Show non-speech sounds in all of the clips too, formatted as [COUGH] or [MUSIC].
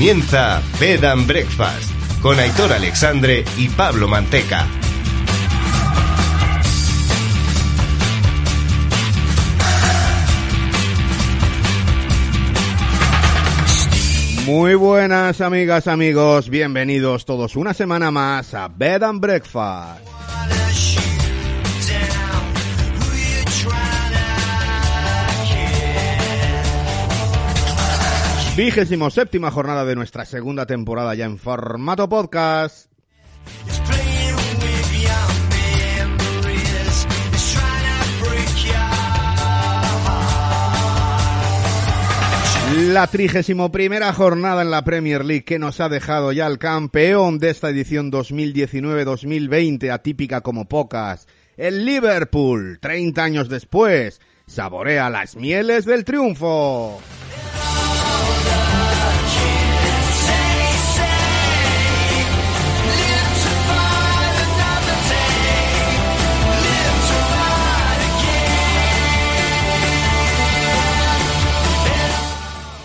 Comienza Bed Breakfast con Aitor Alexandre y Pablo Manteca. Muy buenas amigas, amigos, bienvenidos todos una semana más a Bed Breakfast. Vigésimo séptima jornada de nuestra segunda temporada ya en formato podcast. La trigésimo primera jornada en la Premier League que nos ha dejado ya el campeón de esta edición 2019-2020, atípica como pocas. El Liverpool, 30 años después, saborea las mieles del triunfo.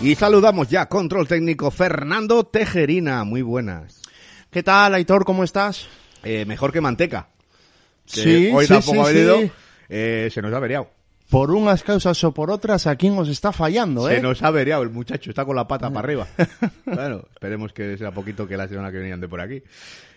Y saludamos ya, control técnico Fernando Tejerina. Muy buenas. ¿Qué tal, Aitor? ¿Cómo estás? Eh, mejor que Manteca. Que Sí, hoy sí, tampoco ha venido. sí. Eh, se nos ha averiado. Por unas causas o por otras, aquí nos está fallando, ¿eh? Se nos ha averiado el muchacho, está con la pata para arriba. [LAUGHS] Bueno, esperemos que sea poquito que la semana que viene ande por aquí.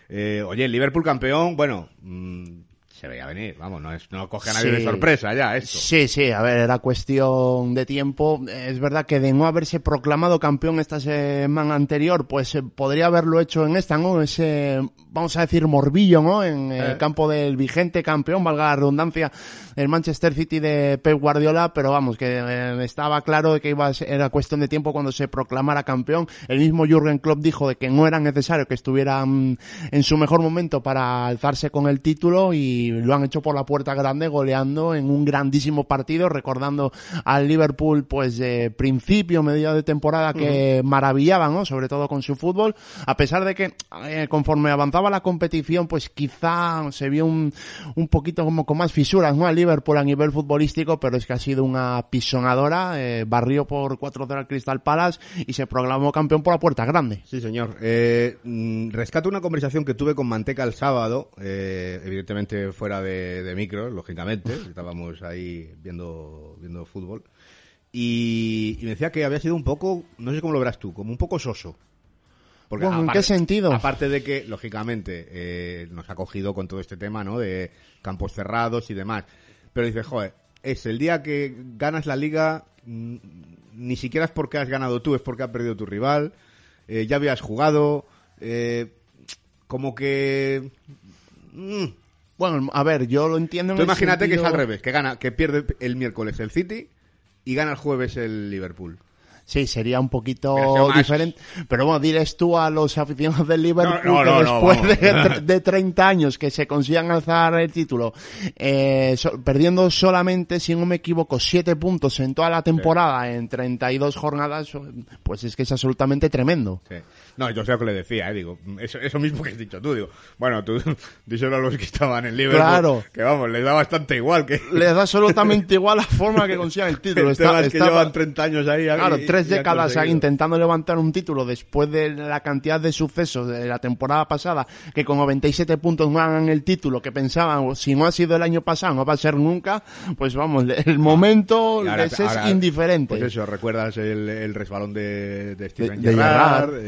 Eh, oye, el Liverpool campeón, bueno, mm, se veía venir, vamos, no, es, no coge a nadie de sorpresa ya esto. Sí, sí, a ver, era cuestión de tiempo. Es verdad que de no haberse proclamado campeón esta semana anterior, pues eh, podría haberlo hecho en esta, ¿no? Ese, vamos a decir, morbillo, ¿no? En el Eh. campo del vigente campeón, valga la redundancia, el Manchester City de Pep Guardiola, pero vamos, que eh, estaba claro de que iba a ser- era cuestión de tiempo cuando se proclamara campeón. El mismo Jürgen Klopp dijo de que no era necesario que estuviera mm, en su mejor momento para alzarse con el título y lo han hecho por la puerta grande goleando en un grandísimo partido, recordando al Liverpool pues de principio, medio de temporada que maravillaba, ¿no? Sobre todo con su fútbol, a pesar de que eh, conforme avanzaba la competición pues quizá se vio un, un poquito como con más fisuras, ¿no? Al Liverpool a nivel futbolístico, pero es que ha sido una pisonadora, eh, barrió por 4-0 al Crystal Palace y se proclamó campeón por la puerta grande. Sí, señor. Eh, mm, rescato una conversación que tuve con Manteca el sábado, eh, evidentemente fuera de, de micro, lógicamente, [LAUGHS] estábamos ahí viendo, viendo fútbol, y, y me decía que había sido un poco, no sé cómo lo verás tú, como un poco soso. Porque Bueno, ¿en qué sentido? Aparte de que, lógicamente, eh, nos ha cogido con todo este tema, ¿no? De campos cerrados y demás. Pero dice, joder, es el día que ganas la liga, mm, ni siquiera es porque has ganado tú, es porque ha perdido tu rival. eh, ya habías jugado. eh, como que. mm. Bueno, a ver, yo lo entiendo en Tú el imagínate que es al revés, que gana, que pierde el miércoles el City y gana el jueves el Liverpool. Sí, sería un poquito Pero diferente. Pero bueno, diles tú a los aficionados del Liverpool No, no, que no, después de, de 30 años que se consigan alzar el título, eh, so- perdiendo solamente, si no me equivoco, 7 puntos en toda la temporada en 32 jornadas, pues es que es absolutamente tremendo. Sí. No, yo sé lo que le decía, eh, digo, eso, eso mismo que has dicho tú, digo, bueno, tú [LAUGHS] díselo a los que estaban en Liverpool, Claro. que vamos, les da bastante igual que [LAUGHS] Les da absolutamente [LAUGHS] igual la forma que consigan el título. el Está- que está- llevan 30 años ahí. Claro, y- tres décadas ahí intentando levantar un título después de la cantidad de sucesos de la temporada pasada, que con 97 puntos no ganan el título, que pensaban, "Oh, si no ha sido el año pasado, no va a ser nunca, pues vamos, el momento Y ahora- les es ahora, indiferente. Pues eso, recuerdas el, el resbalón de, de Steven De- de Gerrard, Gerrard.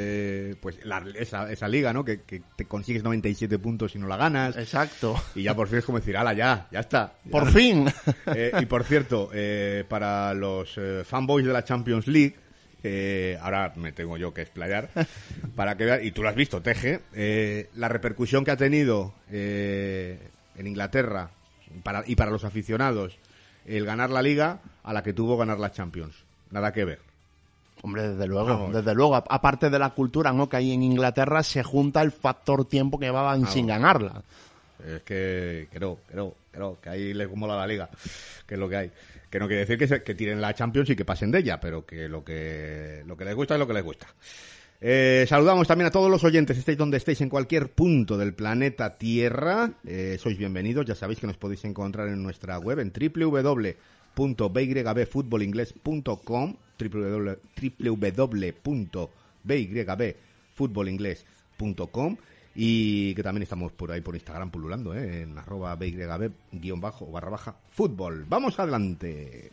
Eh, pues la- esa, esa liga, ¿no? Que, que te consigues 97 puntos y no la ganas. Exacto. Y ya por fin es como decir, ala, ya, ya está. Ya. Por fin. [LAUGHS] Eh, y por cierto, eh, para los eh, fanboys de la Champions League, eh, ahora me tengo yo que explayar, [LAUGHS] para que vean, y tú lo has visto, Teje, eh, la repercusión que ha tenido eh, en Inglaterra para, y para los aficionados el ganar la liga a la que tuvo ganar la Champions. Nada que ver. Hombre, desde luego, Vamos. desde luego. Aparte de la cultura, ¿no? Que hay en Inglaterra se junta el factor tiempo que llevaban sin ganarla. Es que creo, creo, creo que ahí les mola la liga, que es lo que hay. Que no quiere decir que, se- que tiren la Champions y que pasen de ella, pero que lo que, lo que les gusta es lo que les gusta. Eh, saludamos también a todos los oyentes, estéis donde estéis, en cualquier punto del planeta Tierra. Eh, sois bienvenidos, ya sabéis que nos podéis encontrar en nuestra web en www.bygbfootballingles.com www- bybfutbolinglés.com y que también estamos por ahí por Instagram pululando, ¿eh? en arroba byb guion bajo barra baja fútbol. Vamos adelante.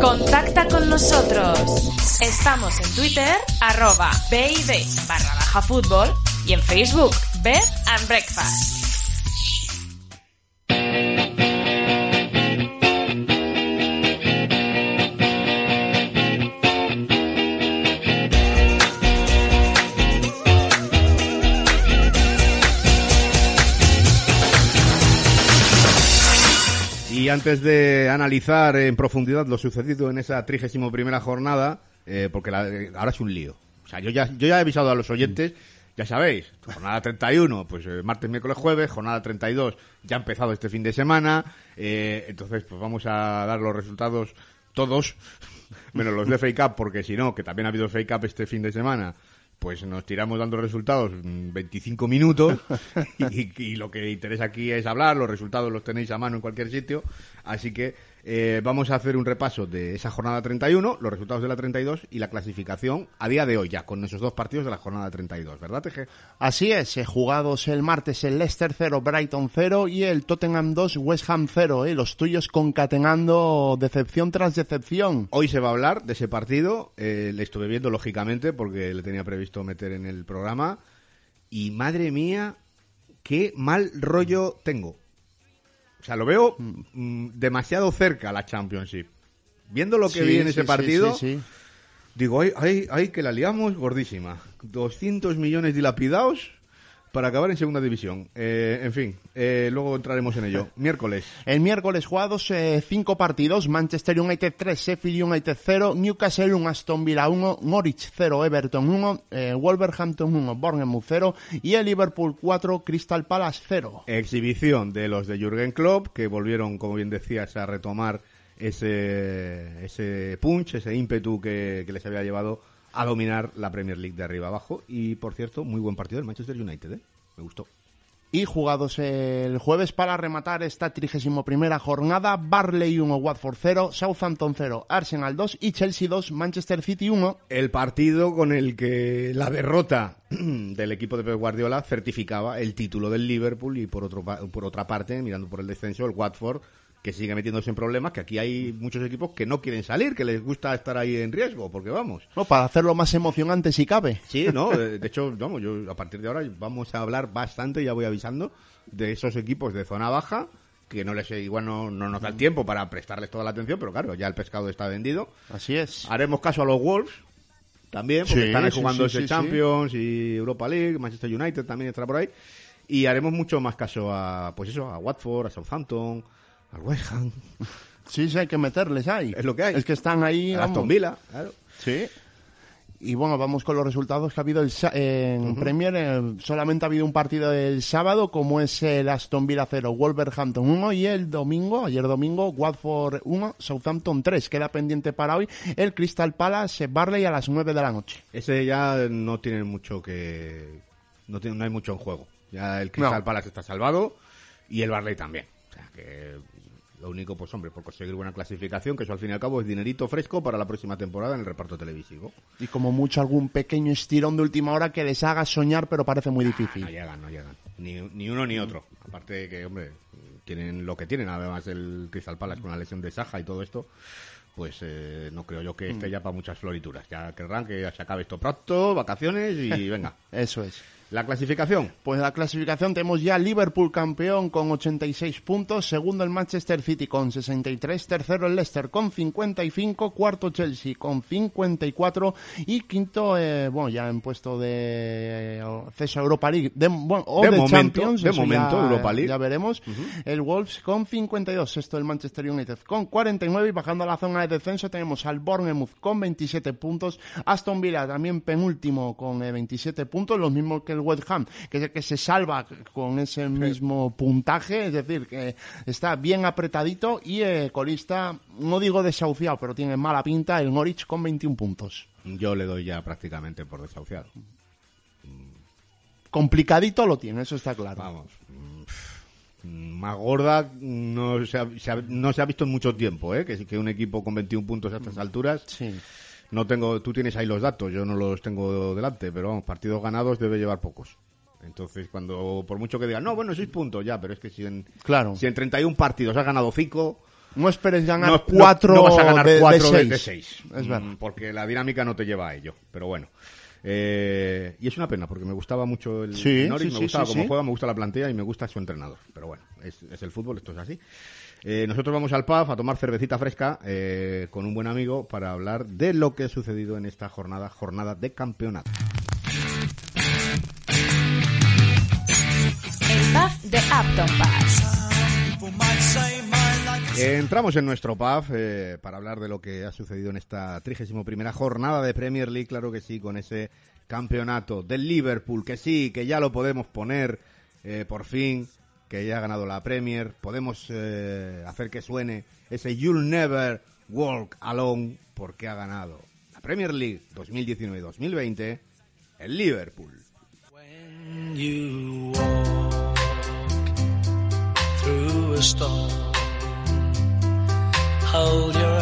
Contacta con nosotros. Estamos en Twitter, arroba BID barra baja fútbol y en Facebook, Bed and Breakfast. Antes de analizar en profundidad lo sucedido en esa trigésimo primera jornada, eh, porque la- eh, ahora es un lío. O sea, yo ya, yo ya he avisado a los oyentes, ya sabéis, jornada 31, pues eh, martes, miércoles, jueves, jornada 32 ya ha empezado este fin de semana, eh, entonces pues vamos a dar los resultados todos, [LAUGHS] menos los de FA Cup, porque si no, que también ha habido FA Cup este fin de semana, pues nos tiramos dando resultados mm, 25 minutos [LAUGHS] y, y lo que interesa aquí es hablar, los resultados los tenéis a mano en cualquier sitio, así que eh, vamos a hacer un repaso de esa jornada 31, los resultados de la 32 y la clasificación a día de hoy ya, con esos dos partidos de la jornada 32, ¿verdad, Teje? Así es, eh, jugados el martes el Leicester 0, Brighton 0 y el Tottenham 2, West Ham 0, eh, los tuyos concatenando decepción tras decepción. Hoy se va a hablar de ese partido, eh, le estuve viendo lógicamente porque le tenía previsto meter en el programa y madre mía, qué mal rollo tengo. O sea, lo veo mm, demasiado cerca la Championship. Viendo lo que Sí, vi en sí, ese partido, sí. digo, ay, ay, ay, que la liamos gordísima. 200 millones dilapidados para acabar en segunda división. Eh, en fin, eh, luego entraremos en ello. [LAUGHS] Miércoles. El miércoles jugados eh, cinco partidos, Manchester United 3, Sheffield United 0, Newcastle 1, Aston Villa 1, Norwich 0, Everton 1, eh, Wolverhampton 1, Bournemouth 0 y el Liverpool 4, Crystal Palace 0. exhibición de los de Jürgen Klopp, que volvieron, como bien decías, a retomar ese, ese punch, ese ímpetu que, que les había llevado a dominar la Premier League de arriba abajo. Y, por cierto, muy buen partido del Manchester United, ¿eh? Me gustó. Y jugados el jueves para rematar esta 31 primera jornada, Barley 1, Watford 0, Southampton 0, Arsenal 2 y Chelsea 2, Manchester City 1. El partido con el que la derrota [CLEARS THROAT] del equipo de Pep Guardiola certificaba el título del Liverpool y por otro por otra parte, mirando por el descenso, el Watford que sigue metiéndose en problemas, que aquí hay muchos equipos que no quieren salir, que les gusta estar ahí en riesgo, porque vamos. No, para hacerlo más emocionante si cabe. Sí, no, de de hecho, vamos, yo a partir de ahora vamos a hablar bastante, ya voy avisando, de esos equipos de zona baja, que no les igual no, no nos da el tiempo para prestarles toda la atención, pero claro, ya el pescado está vendido. Así es. Haremos caso a los Wolves también, porque Sí, están sí, jugando sí, ese Champions y Europa League, Manchester United también estará por ahí. Y haremos mucho más caso a, pues eso, a Watford, a Southampton, al West Ham, Sí, sí, hay que meterles ahí. Es lo que hay. Es que están ahí. a. Aston Villa, claro. Sí. Y bueno, vamos con los resultados que ha habido el sa- en Premier. eh, solamente ha habido un partido el sábado, como es el Aston Villa 0, Wolverhampton 1, y el domingo, ayer domingo, Watford 1, Southampton 3. Queda pendiente para hoy el Crystal Palace Barley a las 9 de la noche. Ese ya no tiene mucho que... No, tiene, no hay mucho en juego. Ya el Crystal No. Palace está salvado y el Barley también. O sea que lo único, pues hombre, por conseguir buena clasificación, que eso al fin y al cabo es dinerito fresco para la próxima temporada en el reparto televisivo. Y como mucho algún pequeño estirón de última hora que les haga soñar, pero parece muy difícil. No llegan, no llegan. Ni, ni uno ni otro. Aparte de que, hombre, tienen lo que tienen. Además, el Crystal Palace con la lesión de Saja y todo esto, pues eh, no creo yo que esté ya para muchas florituras. Ya querrán que se acabe esto pronto, vacaciones y [LAUGHS] venga. Eso es. La clasificación. Pues la clasificación tenemos ya Liverpool campeón con 86 puntos, segundo el Manchester City con 63, tercero el Leicester con 55, cuarto Chelsea con 54 y quinto, eh, bueno, ya en puesto de eh, acceso a Europa League, de, bueno, o De de, momento, Champions, de momento, ya, Europa League. Ya veremos. El Wolves con 52, sexto el Manchester United con 49 y bajando a la zona de descenso tenemos al Bournemouth con 27 puntos, Aston Villa también penúltimo con eh, 27 puntos, los mismos que el West Ham, que es el que se salva con ese mismo puntaje, es decir, que está bien apretadito y eh, colista, no digo desahuciado, pero tiene mala pinta, el Norwich con 21 puntos. Yo le doy ya prácticamente por desahuciado. Complicadito lo tiene, eso está claro. Vamos. mm, Más gorda no se ha, se ha- no se ha visto en mucho tiempo, ¿eh? Que, que un equipo con 21 puntos a estas alturas Sí. No tengo, tú tienes ahí los datos, yo no los tengo delante, pero vamos, partidos ganados debe llevar pocos. Entonces, cuando, por mucho que digan, no, bueno, seis puntos, ya, pero es que si en, Claro. si en 31 partidos has ganado 5, No esperes ganar no, no- cuatro no vas a ganar de, 4 de seis. de 6. Es verdad. Porque la dinámica no te lleva a ello, pero bueno. Eh, y es una pena, porque me gustaba mucho el Sí, Norwich, sí, me sí, gustaba cómo juega, me gusta la plantilla y me gusta su entrenador. Pero bueno, es, es el fútbol, esto es así. Eh, nosotros vamos al pub a tomar cervecita fresca eh, con un buen amigo para hablar de lo que ha sucedido en esta jornada, jornada de campeonato. El pub de Upton Pass. Entramos en nuestro pub eh, para hablar de lo que ha sucedido en esta 31 primera jornada de Premier League, claro que sí, con ese campeonato del Liverpool, que sí, que ya lo podemos poner eh, por fin, que ya ha ganado la Premier, podemos eh, hacer que suene ese You'll Never Walk Alone, porque ha ganado la Premier League 2019-2020, el Liverpool. When you walk through a storm, hold your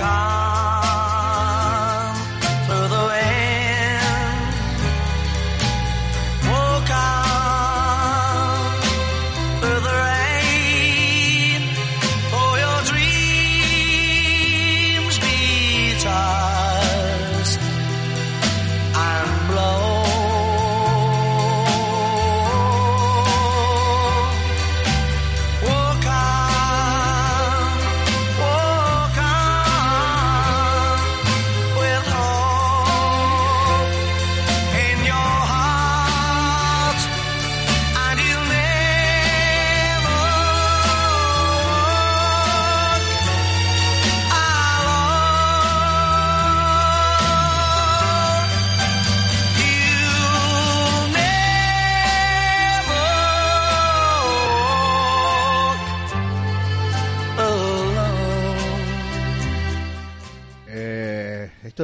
Walk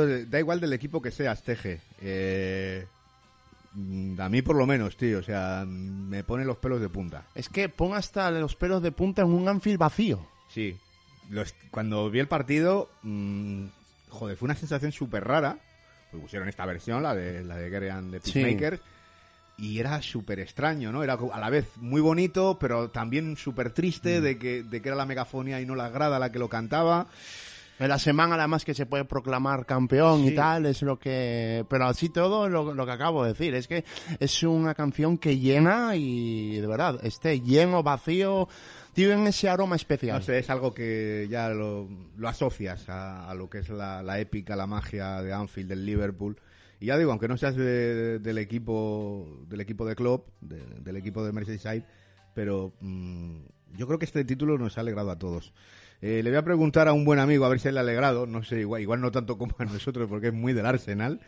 esto da igual del equipo que seas, Teje. Eh, mm, a mí por lo menos, tío. O sea, mm, me pone los pelos de punta. Es que pon hasta los pelos de punta en un Anfield vacío. Sí. Los- cuando vi el partido, mm, joder, fue una sensación súper rara. Pues pusieron esta versión, la de la de Guerrean de Sí. Peacemaker. Y era súper extraño, ¿no? Era a la vez muy bonito, pero también súper triste de, que, de que era la megafonía y no la grada la que lo cantaba. En la semana además que se puede proclamar campeón Sí. y tal, es lo que... Pero así todo lo, lo que acabo de decir, es que es una canción que llena y de verdad, esté lleno, vacío, tiene ese aroma especial. No sé, es algo que ya lo, lo asocias a, a lo que es la, la épica, la magia de Anfield, del Liverpool. Y ya digo, aunque no seas de- del equipo del equipo de club, de- del equipo de Merseyside, pero mm, yo creo que este título nos ha alegrado a todos. Eh, le voy a preguntar a un buen amigo a ver si le ha alegrado, no sé, igual, igual no tanto como a nosotros porque es muy del Arsenal.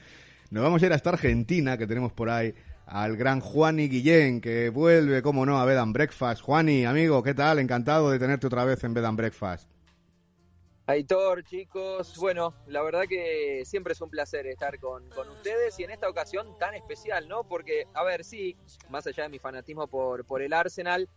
Nos vamos a ir hasta Argentina, que tenemos por ahí al gran Juani Guillén, que vuelve, como no, a Bed and Breakfast. Juani, amigo, ¿qué tal? Encantado de tenerte otra vez en Bed and Breakfast. Aitor, chicos, bueno, la verdad que siempre es un placer estar con, con ustedes y en esta ocasión tan especial, ¿no? Porque, a ver, sí, más allá de mi fanatismo por, por el Arsenal,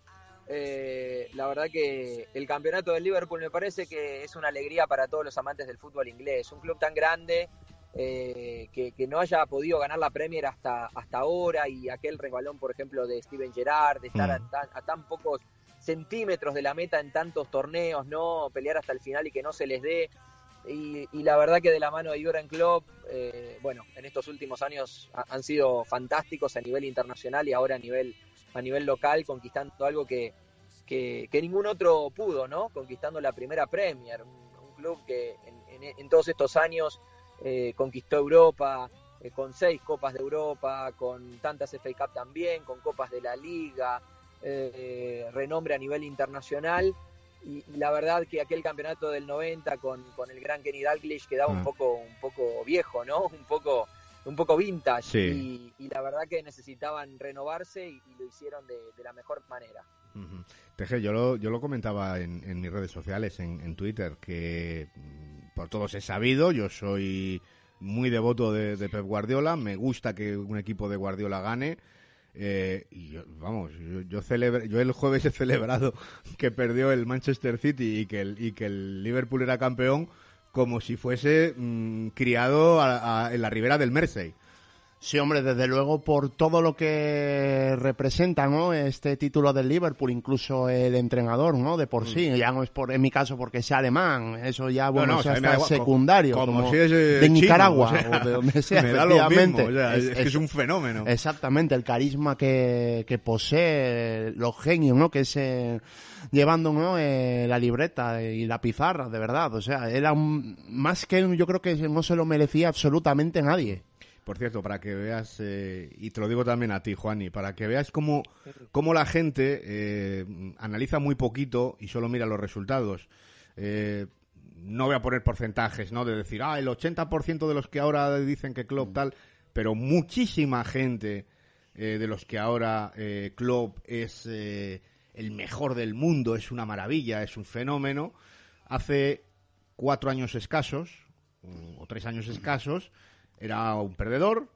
eh, la verdad que el campeonato del Liverpool me parece que es una alegría para todos los amantes del fútbol inglés. Un club tan grande eh, que, que no haya podido ganar la Premier hasta, hasta ahora y aquel resbalón, por ejemplo, de Steven Gerrard, de estar a, Mm. tan, a tan pocos centímetros de la meta en tantos torneos, ¿no? Pelear hasta el final y que no se les dé. Y, y la verdad que de la mano de Jurgen Klopp, eh, bueno, en estos últimos años ha- han sido fantásticos a nivel internacional y ahora a nivel, a nivel local, conquistando algo que, que, que ningún otro pudo, ¿no? Conquistando la primera Premier, un, un club que en, en- en todos estos años eh, conquistó Europa, eh, con seis Copas de Europa, con tantas FA Cup también, con Copas de la Liga, eh, renombre a nivel internacional. Y, y la verdad que aquel campeonato del 90 con, con el gran Kenny Dalglish quedaba un poco un poco viejo, ¿no? [LAUGHS] Un poco un poco vintage Sí. y, y la verdad que necesitaban renovarse y, y lo hicieron de, de la mejor manera. Ujú. Teje, yo lo, yo lo comentaba en, en mis redes sociales, en, en Twitter, que mm, por todos he sabido, yo soy muy devoto de, de Pep Guardiola, me gusta que un equipo de Guardiola gane. eh, y yo- vamos, yo, yo, celebre- yo el jueves he celebrado [LAUGHS] que perdió el Manchester City y que el, y que el Liverpool era campeón como si fuese mm, criado a- en la ribera del Mersey. Sí, hombre, desde luego por todo lo que representa, ¿no? Este título del Liverpool, incluso el entrenador, ¿no? De por sí, ya no es por, en mi caso porque sea alemán, eso ya, bueno, Mm. no, o sea, da igual, secundario, como como, si es, eh, de chino, Nicaragua o sea, o de donde [LAUGHS] sea, me da lo mismo, o sea, es, que es un fenómeno. Exactamente, el carisma que, que posee, los genios, ¿no? Que es eh, llevando ¿no? Eh, la libreta y la pizarra, de verdad. O sea, era un- más que yo creo que no se lo merecía absolutamente nadie. Por cierto, para que veas, eh, y te lo digo también a ti, Juani, para que veas cómo, cómo la gente eh, analiza muy poquito y solo mira los resultados. Eh, no voy a poner porcentajes, ¿no? De decir, ah, el 80% de los que ahora dicen que Klopp tal, pero muchísima gente de los que ahora Klopp es el mejor del mundo, es una maravilla, es un fenómeno, hace cuatro años escasos, o tres años escasos, era un perdedor,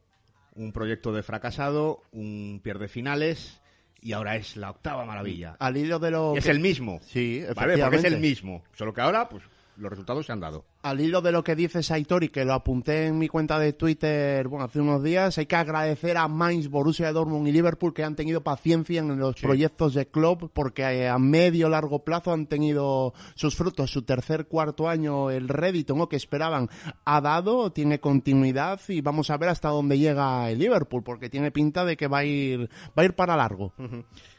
un proyecto de fracasado, un pierde finales y ahora es la octava maravilla. Al hilo de lo es que- el mismo. Sí, ¿vale? Porque es el efectivamente. mismo. Solo que ahora, pues, los resultados se han dado. Al hilo de lo que dice Saitori, que lo apunté en mi cuenta de Twitter bueno, hace unos días, hay que agradecer a Mainz, Borussia Dortmund y Liverpool que han tenido paciencia en los Sí. proyectos de club porque eh, a medio largo plazo han tenido sus frutos. Su tercer, cuarto año, el rédito ¿no? que esperaban, ha dado, tiene continuidad y vamos a ver hasta dónde llega el Liverpool porque tiene pinta de que va a ir, va a ir para largo.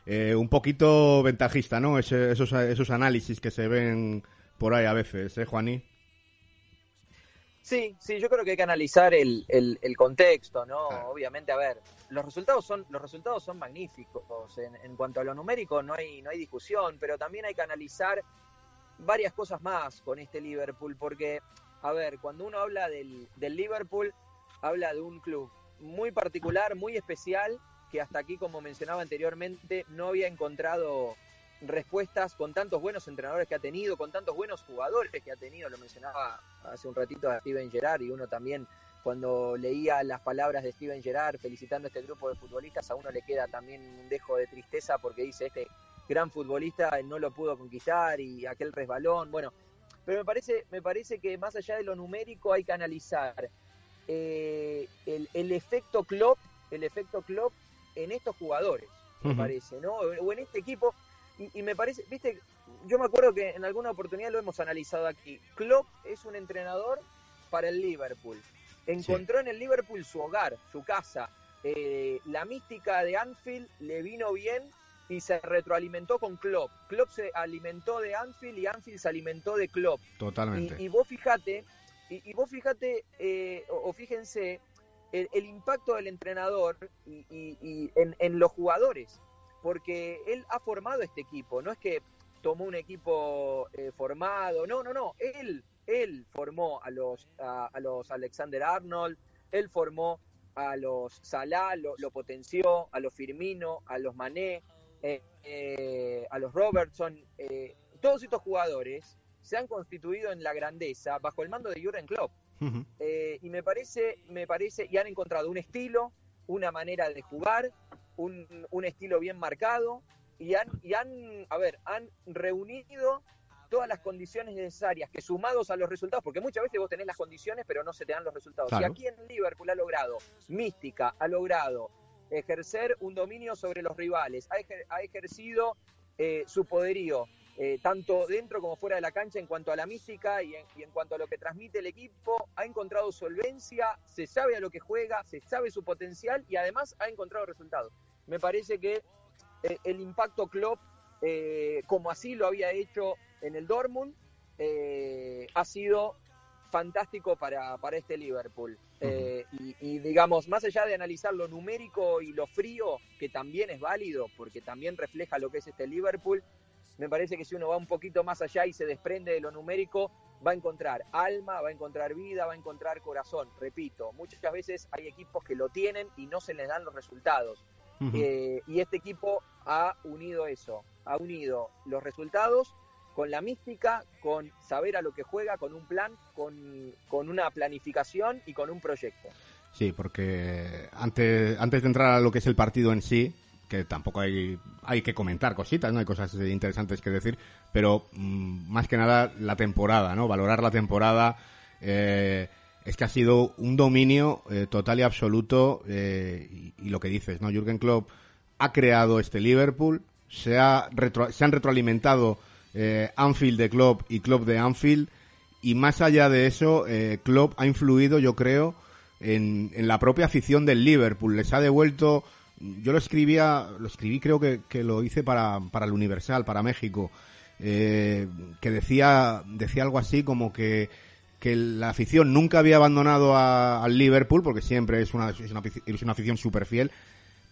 Eh, un poquito ventajista, ¿no? Ese- esos, esos análisis que se ven por ahí a veces, ¿eh, Juaní? Sí, sí, yo creo que hay que analizar el, el, el contexto, ¿no? Claro. Obviamente, a ver, los resultados son, los resultados son magníficos. En, en cuanto a lo numérico no hay, no hay discusión, pero también hay que analizar varias cosas más con este Liverpool, porque, a ver, cuando uno habla del, del Liverpool, habla de un club muy particular, muy especial, que hasta aquí, como mencionaba anteriormente, no había encontrado respuestas con tantos buenos entrenadores que ha tenido, con tantos buenos jugadores que ha tenido, lo mencionaba hace un ratito a Steven Gerrard y uno también cuando leía las palabras de Steven Gerrard felicitando a este grupo de futbolistas, a uno le queda también un dejo de tristeza porque dice este gran futbolista no lo pudo conquistar y aquel resbalón, bueno, pero me parece, me parece que más allá de lo numérico hay que analizar eh, el, el efecto Klopp, el efecto Klopp en estos jugadores, me parece, ¿no? O en este equipo y, y me parece, viste, yo me acuerdo que en alguna oportunidad lo hemos analizado aquí. Klopp es un entrenador para el Liverpool. Encontró en el Liverpool su hogar, su casa. Eh, la mística de Anfield le vino bien y se retroalimentó con Klopp. Klopp se alimentó de Anfield y Anfield se alimentó de Klopp. Totalmente. Y, y vos fijate, y, y vos fíjate, eh, o, o fíjense, el, el impacto del entrenador y, y- y en, en los jugadores, porque él ha formado este equipo, no es que tomó un equipo eh, formado, no, no, no, él, él formó a los, a, a los Alexander Arnold, él formó a los Salah, lo, lo potenció, a los Firmino, a los Mané, eh, eh, a los Robertson, todos estos jugadores se han constituido en la grandeza bajo el mando de Jurgen Klopp. Eh, y me parece, me parece, y han encontrado un estilo, una manera de jugar, un, un estilo bien marcado, y han, y han, a ver, han reunido todas las condiciones necesarias que sumados a los resultados, porque muchas veces vos tenés las condiciones pero no se te dan los resultados. Claro. Y aquí en Liverpool ha logrado mística, ha logrado ejercer un dominio sobre los rivales, ha, ejer- ha ejercido eh, su poderío, eh, tanto dentro como fuera de la cancha en cuanto a la mística y en, y en cuanto a lo que transmite el equipo, ha encontrado solvencia, se sabe a lo que juega, se sabe su potencial y además ha encontrado resultados. Me parece que eh, el impacto Klopp, eh, como así lo había hecho en el Dortmund, ha sido fantástico para, para este Liverpool. Y, y, digamos, más allá de analizar lo numérico y lo frío, que también es válido, porque también refleja lo que es este Liverpool, me parece que si uno va un poquito más allá y se desprende de lo numérico, va a encontrar alma, va a encontrar vida, va a encontrar corazón. Repito, muchas veces hay equipos que lo tienen y no se les dan los resultados. Eh, y este equipo ha unido eso, ha unido los resultados con la mística, con saber a lo que juega, con un plan, con, con una planificación y con un proyecto. Sí, porque antes, antes de entrar a lo que es el partido en sí, que tampoco hay, hay que comentar cositas, no hay cosas interesantes que decir, pero mm, más que nada la temporada, ¿no? Valorar la temporada. eh, es que ha sido un dominio eh, total y absoluto eh, y, lo que dices, ¿no? Jürgen Klopp ha creado este Liverpool, se, ha retro- se han retroalimentado Anfield de Klopp y Klopp de Anfield y más allá de eso, Klopp ha influido, yo creo, en, en la propia afición del Liverpool. Les ha devuelto, yo lo escribía, lo escribí creo que, que lo hice para, para el Universal, para México, eh, que decía, decía algo así como que, que la afición nunca había abandonado al Liverpool, porque siempre es una, es una, es una afición súper fiel,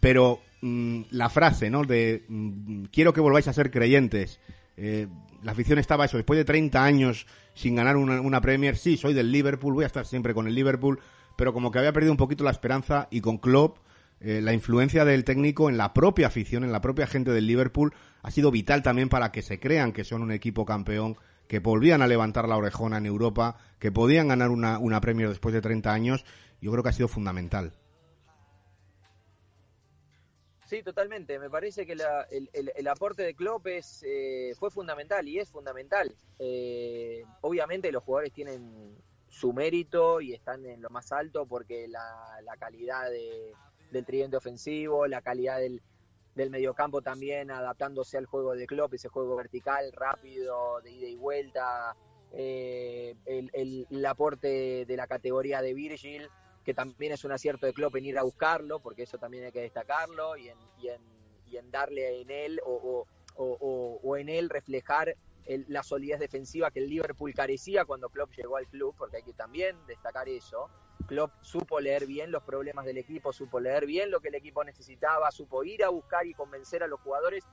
pero mm, la frase, ¿no? De mm, quiero que volváis a ser creyentes. Eh, la afición estaba eso, después de 30 años sin ganar una, una Premier, sí, soy del Liverpool, voy a estar siempre con el Liverpool, pero como que había perdido un poquito la esperanza y con Klopp, eh, la influencia del técnico en la propia afición, en la propia gente del Liverpool, ha sido vital también para que se crean que son un equipo campeón, que volvían a levantar la orejona en Europa, que podían ganar una, una Premier después de 30 años. Yo creo que ha sido fundamental. Sí, totalmente. Me parece que la- el, el- el aporte de Klopp es, eh, fue fundamental y es fundamental. Eh, obviamente los jugadores tienen su mérito y están en lo más alto porque la, la calidad de- del tridente ofensivo, la calidad del, del mediocampo también adaptándose al juego de Klopp, ese juego vertical, rápido, de ida y vuelta, eh, el, el- el aporte de la categoría de Virgil, que también es un acierto de Klopp en ir a buscarlo, porque eso también hay que destacarlo, y en, y en, y en darle en él o, o- o- o- o en él reflejar el- la solidez defensiva que el Liverpool carecía cuando Klopp llegó al club, porque hay que también destacar eso. Klopp supo leer bien los problemas del equipo, supo leer bien lo que el equipo necesitaba, supo ir a buscar y convencer a los jugadores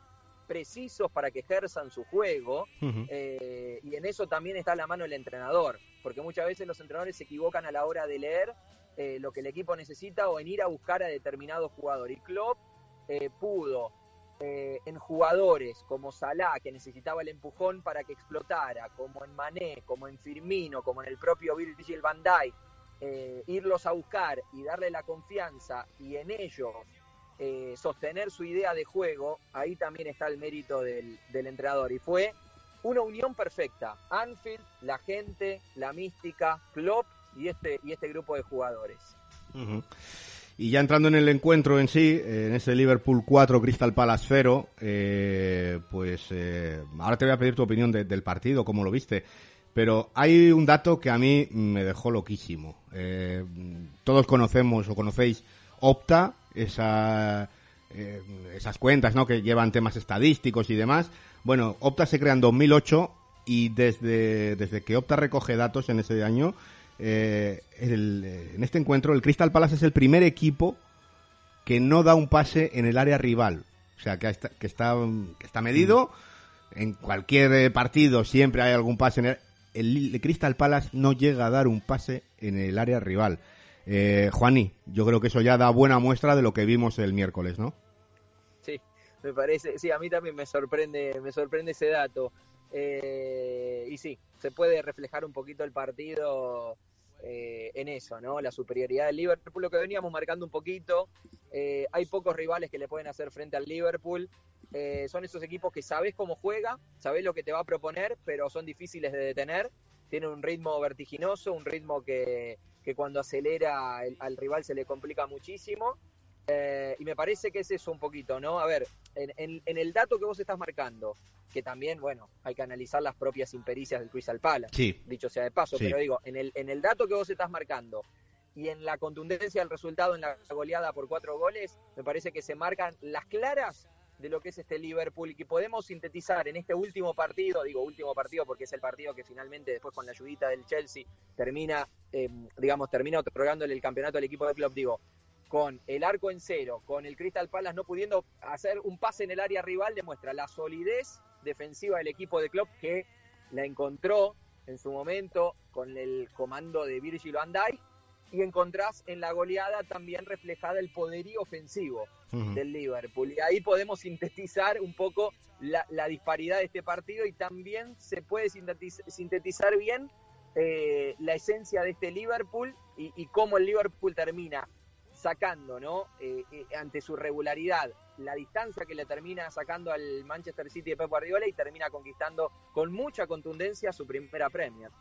precisos para que ejerzan su juego. Eh, y en eso también está la mano del entrenador, porque muchas veces los entrenadores se equivocan a la hora de leer eh, lo que el equipo necesita o en ir a buscar a determinado jugador. Y Klopp eh, pudo eh, en jugadores como Salah, que necesitaba el empujón para que explotara, como en Mané, como en Firmino, como en el propio Virgil van Dijk, eh, irlos a buscar y darle la confianza y en ellos eh, sostener su idea de juego, ahí también está el mérito del, del entrenador. Y fue una unión perfecta. Anfield, la gente, la mística, Klopp y este, y este grupo de jugadores. Y ya entrando en el encuentro en sí, eh, en ese Liverpool 4, Crystal Palace 0, eh, pues eh, ahora te voy a pedir tu opinión de- del partido, cómo lo viste. Pero hay un dato que a mí me dejó loquísimo. Eh, todos conocemos o conocéis Opta, esa, eh, esas cuentas ¿no? que llevan temas estadísticos y demás. Bueno, Opta se crea en 2008 y desde, desde que Opta recoge datos en ese año, eh, el- eh, en este encuentro el Crystal Palace es el primer equipo que no da un pase en el área rival. O sea, que está, que está, que está medido. En cualquier eh, partido siempre hay algún pase en el, el, el Crystal Palace no llega a dar un pase en el área rival. Eh, Juani, yo creo que eso ya da buena muestra de lo que vimos el miércoles, ¿no? Sí, me parece, sí, a mí también me sorprende, me sorprende ese dato. Eh, y sí, se puede reflejar un poquito el partido eh, en eso, ¿no? La superioridad del Liverpool, lo que veníamos marcando un poquito. Eh, hay pocos rivales que le pueden hacer frente al Liverpool. Eh, son esos equipos que sabes cómo juega, sabes lo que te va a proponer, pero son difíciles de detener. Tiene un ritmo vertiginoso, un ritmo que, que cuando acelera el- al rival se le complica muchísimo. Eh, y me parece que es eso un poquito, ¿no? A ver, en, en- en el dato que vos estás marcando, que también, bueno, hay que analizar las propias impericias del Crystal Palace, Sí. dicho sea de paso, Sí. pero digo, en el, en el dato que vos estás marcando y en la contundencia del resultado en la goleada por cuatro goles, me parece que se marcan las claras de lo que es este Liverpool y que podemos sintetizar en este último partido, digo último partido porque es el partido que finalmente después con la ayudita del Chelsea termina, eh, digamos, termina otorgándole el campeonato al equipo de club, digo, con el arco en cero, con el Crystal Palace no pudiendo hacer un pase en el área rival, demuestra la solidez defensiva del equipo de club que la encontró en su momento con el comando de Virgil van Dijk y encontrás en la goleada también reflejada el poderío ofensivo del Liverpool. Y ahí podemos [LAUGHS] sintetizar un poco la, la disparidad de este partido y también se puede sintetiz- sintetizar bien eh, la esencia de este Liverpool y, y cómo el Liverpool termina sacando, ¿no? Eh, eh, ante su regularidad, la distancia que le termina sacando al Manchester City de Pep Guardiola y termina conquistando con mucha contundencia su primera Premier.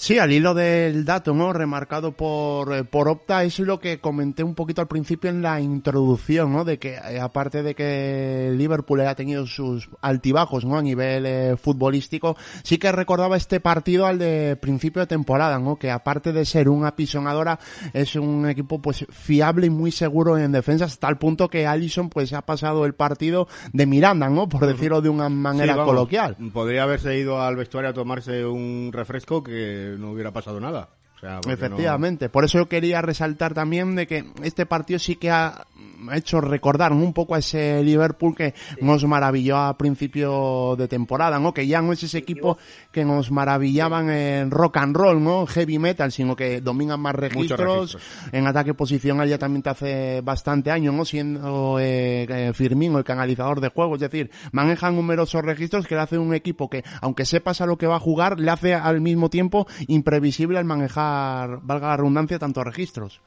Sí, al hilo del dato, ¿no? Remarcado por, eh, por Opta, es lo que comenté un poquito al principio en la introducción, ¿no? De que, eh, aparte de que Liverpool haya tenido sus altibajos, ¿no? A nivel eh, futbolístico, sí que recordaba este partido al de principio de temporada, ¿no? Que aparte de ser una apisonadora, es un equipo, pues, fiable y muy seguro en defensa, hasta el punto que Allison, pues, ha pasado el partido de Miranda, ¿no? Por decirlo de una manera Sí, vamos, coloquial. Podría haberse ido al vestuario a tomarse un refresco que no hubiera pasado nada. O sea, no- Efectivamente, por eso yo quería resaltar también de que este partido sí que ha hecho recordar un poco a ese Liverpool que nos maravilló a principio de temporada, ¿no? Que ya no es ese equipo que nos maravillaban en rock and roll, ¿no? Heavy metal, sino que dominan más registros, registros. en ataque posicional ya también te hace bastante años, ¿no? Siendo eh, eh, Firmino el canalizador de juego, es decir, manejan numerosos registros que le hace un equipo que, aunque sepas a lo que va a jugar, le hace al mismo tiempo imprevisible al manejar, valga la redundancia, tantos registros.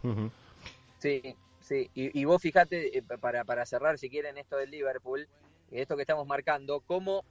Sí, sí. Y, y vos fijate, eh, para, para cerrar, si quieren, esto del Liverpool, esto que estamos marcando, cómo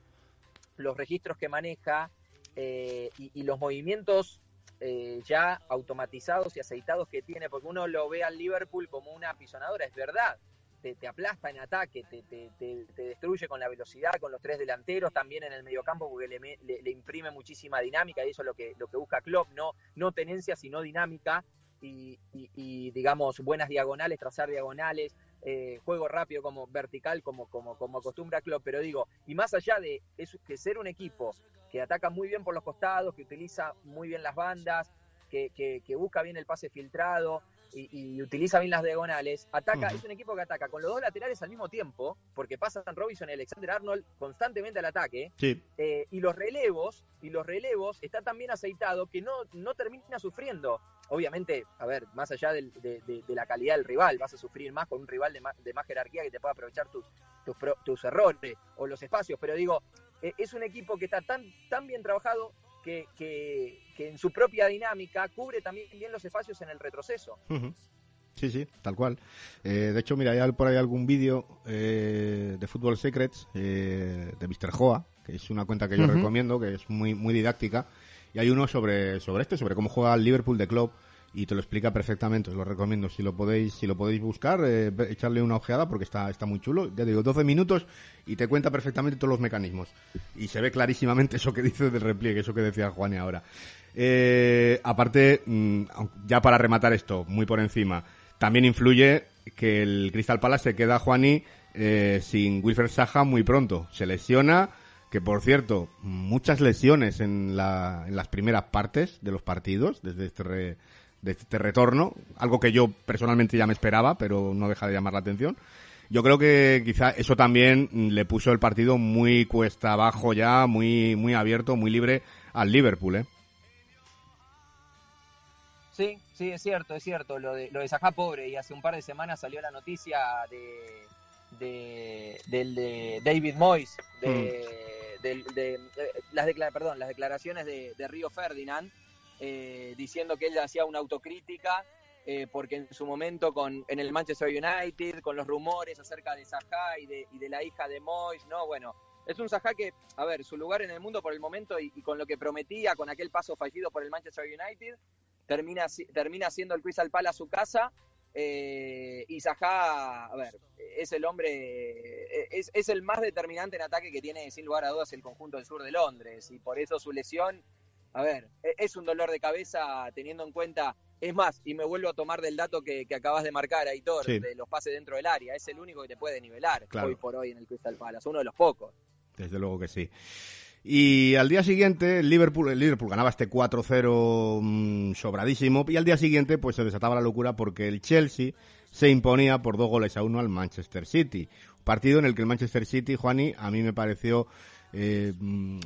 los registros que maneja eh, y, y los movimientos eh, ya automatizados y aceitados que tiene, porque uno lo ve al Liverpool como una apisonadora, es verdad. Te, aplasta en ataque, te, te- te- destruye con la velocidad, con los tres delanteros, también en el mediocampo, porque le, me- le- le imprime muchísima dinámica, y eso es lo que, lo que busca Klopp, no, no tenencia, sino dinámica, y- y, digamos buenas diagonales, trazar diagonales, eh, juego rápido como vertical como, como, como acostumbra Klopp, pero digo, y más allá de eso, que ser un equipo que ataca muy bien por los costados, que utiliza muy bien las bandas, que, que- que busca bien el pase filtrado y, y utiliza bien las diagonales, ataca, es un equipo que ataca con los dos laterales al mismo tiempo, porque pasan Robinson y Alexander Arnold constantemente al ataque, Sí, eh, y los relevos, y los relevos está tan bien aceitado que no, no termina sufriendo. Obviamente, a ver, más allá del- de, de- de la calidad del rival, vas a sufrir más con un rival de más, de más jerarquía que te pueda aprovechar tus, tus, tus errores o los espacios, pero digo, eh, es un equipo que está tan, tan bien trabajado que, que, que en su propia dinámica cubre también bien los espacios en el retroceso. Sí, sí, tal cual. Eh, de hecho, mira, hay por ahí algún vídeo eh, de Football Secrets eh, de Mr. Joa, que es una cuenta que yo recomiendo, que es muy muy didáctica. Y hay uno sobre, sobre esto, sobre cómo juega el Liverpool de club y te lo explica perfectamente. Os lo recomiendo. Si lo podéis, si lo podéis buscar, eh, echarle una ojeada porque está, está muy chulo. Ya digo, 12 minutos y te cuenta perfectamente todos los mecanismos. Y se ve clarísimamente eso que dice del repliegue, eso que decía Juan ahora. Eh, aparte, mm, ya para rematar esto, muy por encima, también influye que el Crystal Palace se queda, Juani, eh, sin Wilfred Saha muy pronto. Se lesiona, que por cierto, muchas lesiones en, la, en las primeras partes de los partidos, desde este, re- de este retorno, algo que yo personalmente ya me esperaba, pero no deja de llamar la atención. Yo creo que quizá eso también mm, le puso el partido muy cuesta abajo ya, muy, muy abierto, muy libre al Liverpool, ¿eh? Sí, sí, es cierto, es cierto. Lo de, lo de Sajá pobre, y hace un par de semanas salió la noticia de, de, del de David Moyes, de, del- de- eh, las, perdón, las declaraciones de, de Río Ferdinand, eh, diciendo que él hacía una autocrítica eh, porque en su momento con, en el Manchester United, con los rumores acerca de Sajá y de, la hija de Moyes, no, bueno, es un Sajá que, a ver, su lugar en el mundo por el momento y, con lo que prometía, con aquel paso fallido por el Manchester United, termina, termina siendo el Crystal Palace su casa. eh, y Sajá, a ver, es el hombre, eh, es, es el más determinante en ataque que tiene sin lugar a dudas el conjunto del sur de Londres. Y por eso su lesión, a ver, e- es un dolor de cabeza teniendo en cuenta Es más, y me vuelvo a tomar del dato que, que acabas de marcar, Aitor, Sí. de los pases dentro del área. Es el único que te puede nivelar Claro. hoy por hoy en el Crystal Palace, uno de los pocos. Desde luego que sí. Y al día siguiente, el Liverpool, el Liverpool ganaba este 4-0 mm, sobradísimo. Y al día siguiente, pues se desataba la locura porque el Chelsea se imponía por dos goles a uno al Manchester City. Partido en el que el Manchester City, Juani, a mí me pareció eh, mm,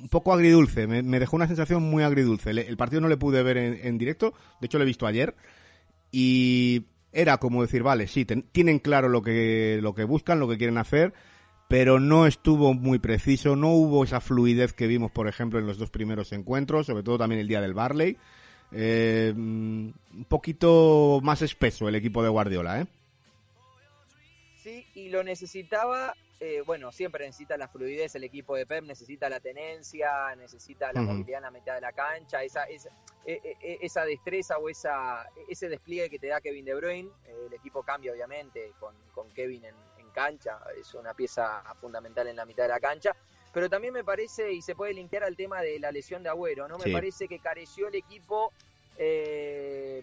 un poco agridulce. Me, me dejó una sensación muy agridulce. Le- el partido no le pude ver en, directo. De hecho, lo he visto ayer. Y era como decir, vale, sí, tienen claro lo que, lo que buscan, lo que quieren hacer, pero no estuvo muy preciso, no hubo esa fluidez que vimos, por ejemplo, en los dos primeros encuentros, sobre todo también el día del Barley. Eh, un poquito más espeso el equipo de Guardiola, ¿eh? Sí, y lo necesitaba, eh, bueno, siempre necesita la fluidez el equipo de Pep, necesita la tenencia, necesita la movilidad en la mitad de la cancha, esa, esa, eh, eh, esa destreza o esa, ese despliegue que te da Kevin De Bruyne. Eh, el equipo cambia, obviamente, con, con Kevin en, en cancha, es una pieza fundamental en la mitad de la cancha. Pero también me parece, y se puede linkear al tema de la lesión de Agüero, ¿no? Me Sí. parece que careció el equipo eh,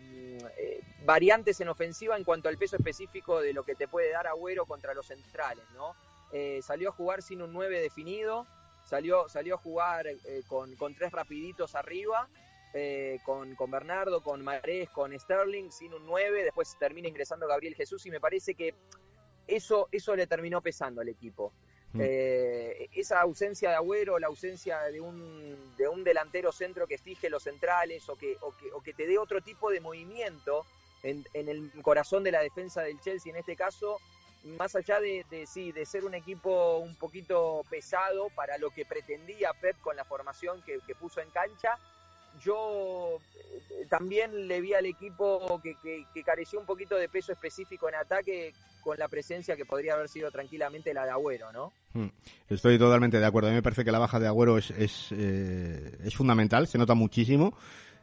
eh, variantes en ofensiva en cuanto al peso específico de lo que te puede dar Agüero contra los centrales, ¿no? Eh, salió a jugar sin un 9 definido, salió, salió a jugar con, con tres rapiditos arriba, con, con Bernardo, con Marés, con Sterling, sin un 9, después termina ingresando Gabriel Jesús y me parece que eso, eso le terminó pesando al equipo. Mm. Eh, esa ausencia de Agüero, la ausencia de un, de un delantero centro que fije los centrales o que, o que, o que te dé otro tipo de movimiento en, en el corazón de la defensa del Chelsea en este caso, más allá de, de, sí, de ser un equipo un poquito pesado para lo que pretendía Pep con la formación que, que puso en cancha, yo eh, también le vi al equipo que, que, careció un poquito de peso específico en ataque con la presencia que podría haber sido tranquilamente la de Agüero, ¿no? Mm, Estoy totalmente de acuerdo. A mí me parece que la baja de Agüero es, es, eh, es fundamental, se nota muchísimo.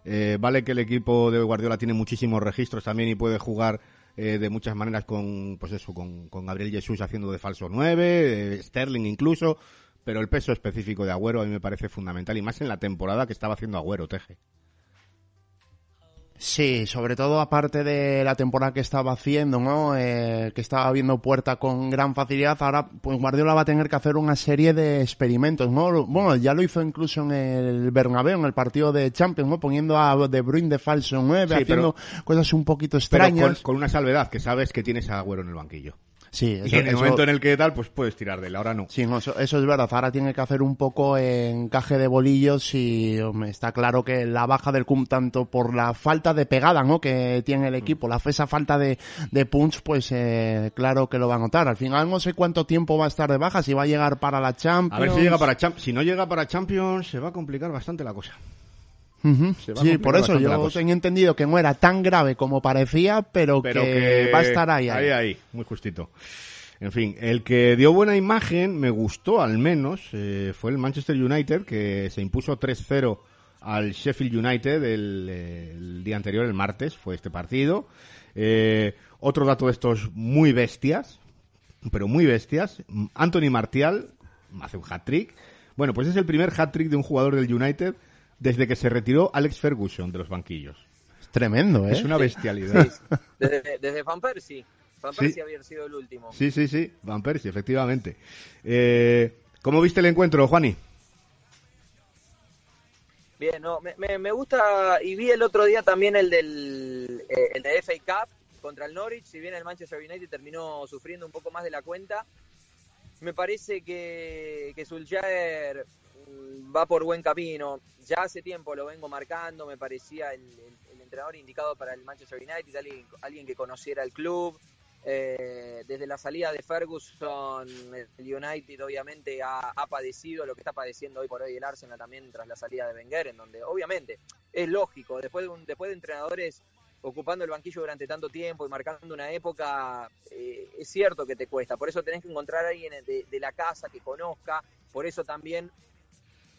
Eh, vale que el equipo de Guardiola tiene muchísimos registros también y puede jugar eh, de muchas maneras con, pues eso, con, con Gabriel Jesús haciendo de falso 9, eh, Sterling incluso, pero el peso específico de Agüero a mí me parece fundamental y más en la temporada que estaba haciendo Agüero, Teje. Sí, sobre todo aparte de la temporada que estaba haciendo, ¿no? Eh, que estaba viendo puerta con gran facilidad, ahora pues Guardiola va a tener que hacer una serie de experimentos, ¿no? Bueno, ya lo hizo incluso en el Bernabéu, en el partido de Champions, ¿no? Poniendo a De Bruyne de falso 9, Sí, haciendo cosas un poquito Pero extrañas. con, con una salvedad, que sabes que tienes a Agüero en el banquillo. Sí, Y eso, en el eso- momento en el que tal, pues puedes tirar de él, ahora no. Sí, no, eso, eso es verdad. Ahora tiene que hacer un poco encaje de bolillos y hombre, está claro que la baja del CUM tanto por la falta de pegada ¿no? que tiene el equipo, la esa falta de, de punch, pues eh, claro que lo va a notar. Al final no sé cuánto tiempo va a estar de baja, si va a llegar para la Champions. A ver si llega para Champions. Si no llega para Champions, se va a complicar bastante la cosa. Sí, por eso yo cosa. tenía entendido que no era tan grave como parecía, pero, pero que, que va a estar ahí. ahí. ahí, ahí, muy justito. En fin, el que dio buena imagen, me gustó al menos, eh, fue el Manchester United, que se impuso 3-0 al Sheffield United el, el día anterior, el martes, fue este partido. Eh, otro dato de estos muy bestias, pero muy bestias. Anthony Martial hace un hat-trick. Bueno, pues es el primer hat-trick de un jugador del United desde que se retiró Alex Ferguson de los banquillos. Es tremendo, ¿eh? Es una bestialidad. Desde, desde Van Persie. Van Sí. Persie había sido el último. Sí, sí, sí, Van Persie, efectivamente. Eh, ¿Cómo viste el encuentro, Juani? Bien, no, me, me- me gusta y vi el otro día también el del eh, el de FA Cup contra el Norwich, si bien el Manchester United terminó sufriendo un poco más de la cuenta, me parece que, que Solskjaer va por buen camino. Ya hace tiempo lo vengo marcando, me parecía el, entrenador indicado para el Manchester United, alguien, que conociera el club. Eh, desde la salida de Ferguson, el United obviamente ha, padecido lo que está padeciendo hoy por hoy el Arsenal también tras la salida de Wenger, en donde obviamente es lógico, después de, un, entrenadores ocupando el banquillo durante tanto tiempo y marcando una época, eh, es cierto que te cuesta. Por eso tenés que encontrar a alguien de la casa que conozca. Por eso también,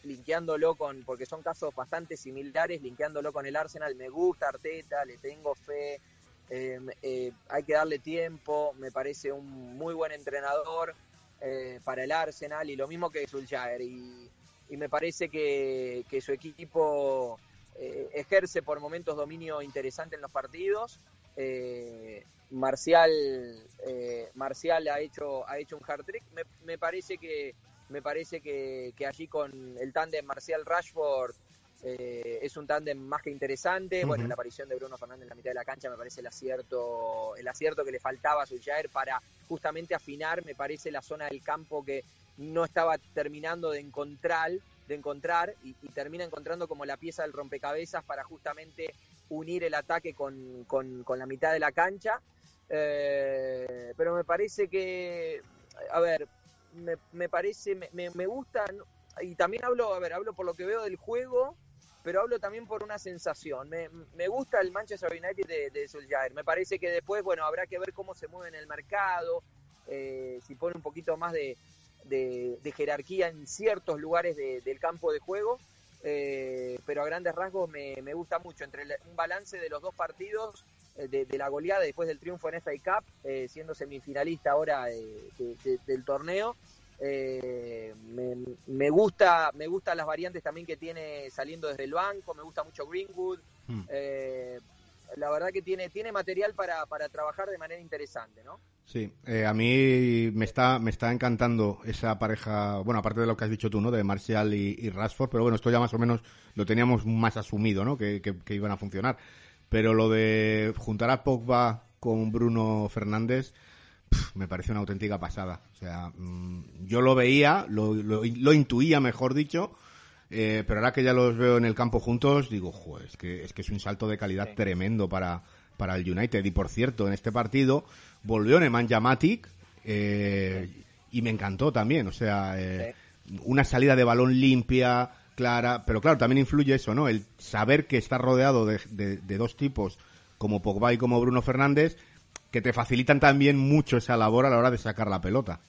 linkeándolo con, porque son casos bastante similares, linkeándolo con el Arsenal, me gusta Arteta, le tengo fe. eh, eh, hay que darle tiempo, me parece un muy buen entrenador eh, para el Arsenal y lo mismo que Solskjaer y, y me parece que, que su equipo eh, ejerce por momentos dominio interesante en los partidos. Marcial, Marcial ha hecho, ha hecho un hard trick. Me parece que me parece que, que allí con el tándem Marcial Rashford eh, es un tándem más que interesante. Bueno, la aparición de Bruno Fernández en la mitad de la cancha me parece el acierto, el acierto que le faltaba a Solskjaer para justamente afinar, me parece, la zona del campo que no estaba terminando de encontrar, de encontrar y, y termina encontrando como la pieza del rompecabezas para justamente unir el ataque con, con- con la mitad de la cancha. Eh, pero me parece que, a ver, me, me parece, me, me, gusta, y también hablo, a ver, hablo por lo que veo del juego, pero hablo también por una sensación. Me, me gusta el Manchester United de, de. Me parece que después, bueno, habrá que ver cómo se mueve en el mercado, eh, si pone un poquito más de, de- jerarquía en ciertos lugares de- del campo de juego. eh, pero a grandes rasgos me, me gusta mucho. Entre un balance de los dos partidos, de, de la goleada después del triunfo en FA Cup, eh, siendo semifinalista ahora eh, de- de- del torneo, eh, me, me gusta me gustan las variantes también que tiene saliendo desde el banco, me gusta mucho Greenwood. Mm. eh, la verdad que tiene, tiene material para, para trabajar de manera interesante, ¿no? Sí, eh, a mí me está, me está encantando esa pareja, bueno, aparte de lo que has dicho tú, ¿no? De Martial y, y Rashford, pero bueno, esto ya más o menos lo teníamos más asumido, ¿no? Que, que- que iban a funcionar. Pero lo de juntar a Pogba con Bruno Fernández, pf, me parece una auténtica pasada. O sea, mm, yo lo veía, lo, lo, lo intuía, mejor dicho, eh, pero ahora que ya los veo en el campo juntos, digo, joder, es que es, que es un salto de calidad Sí. tremendo para, para el United. Y por cierto, en este partido volvió Nemanja Matic eh, y me encantó también. O sea, eh, una salida de balón limpia, clara, pero claro, también influye eso, ¿no? El saber que estás rodeado de, de- de dos tipos como Pogba y como Bruno Fernández que te facilitan también mucho esa labor a la hora de sacar la pelota.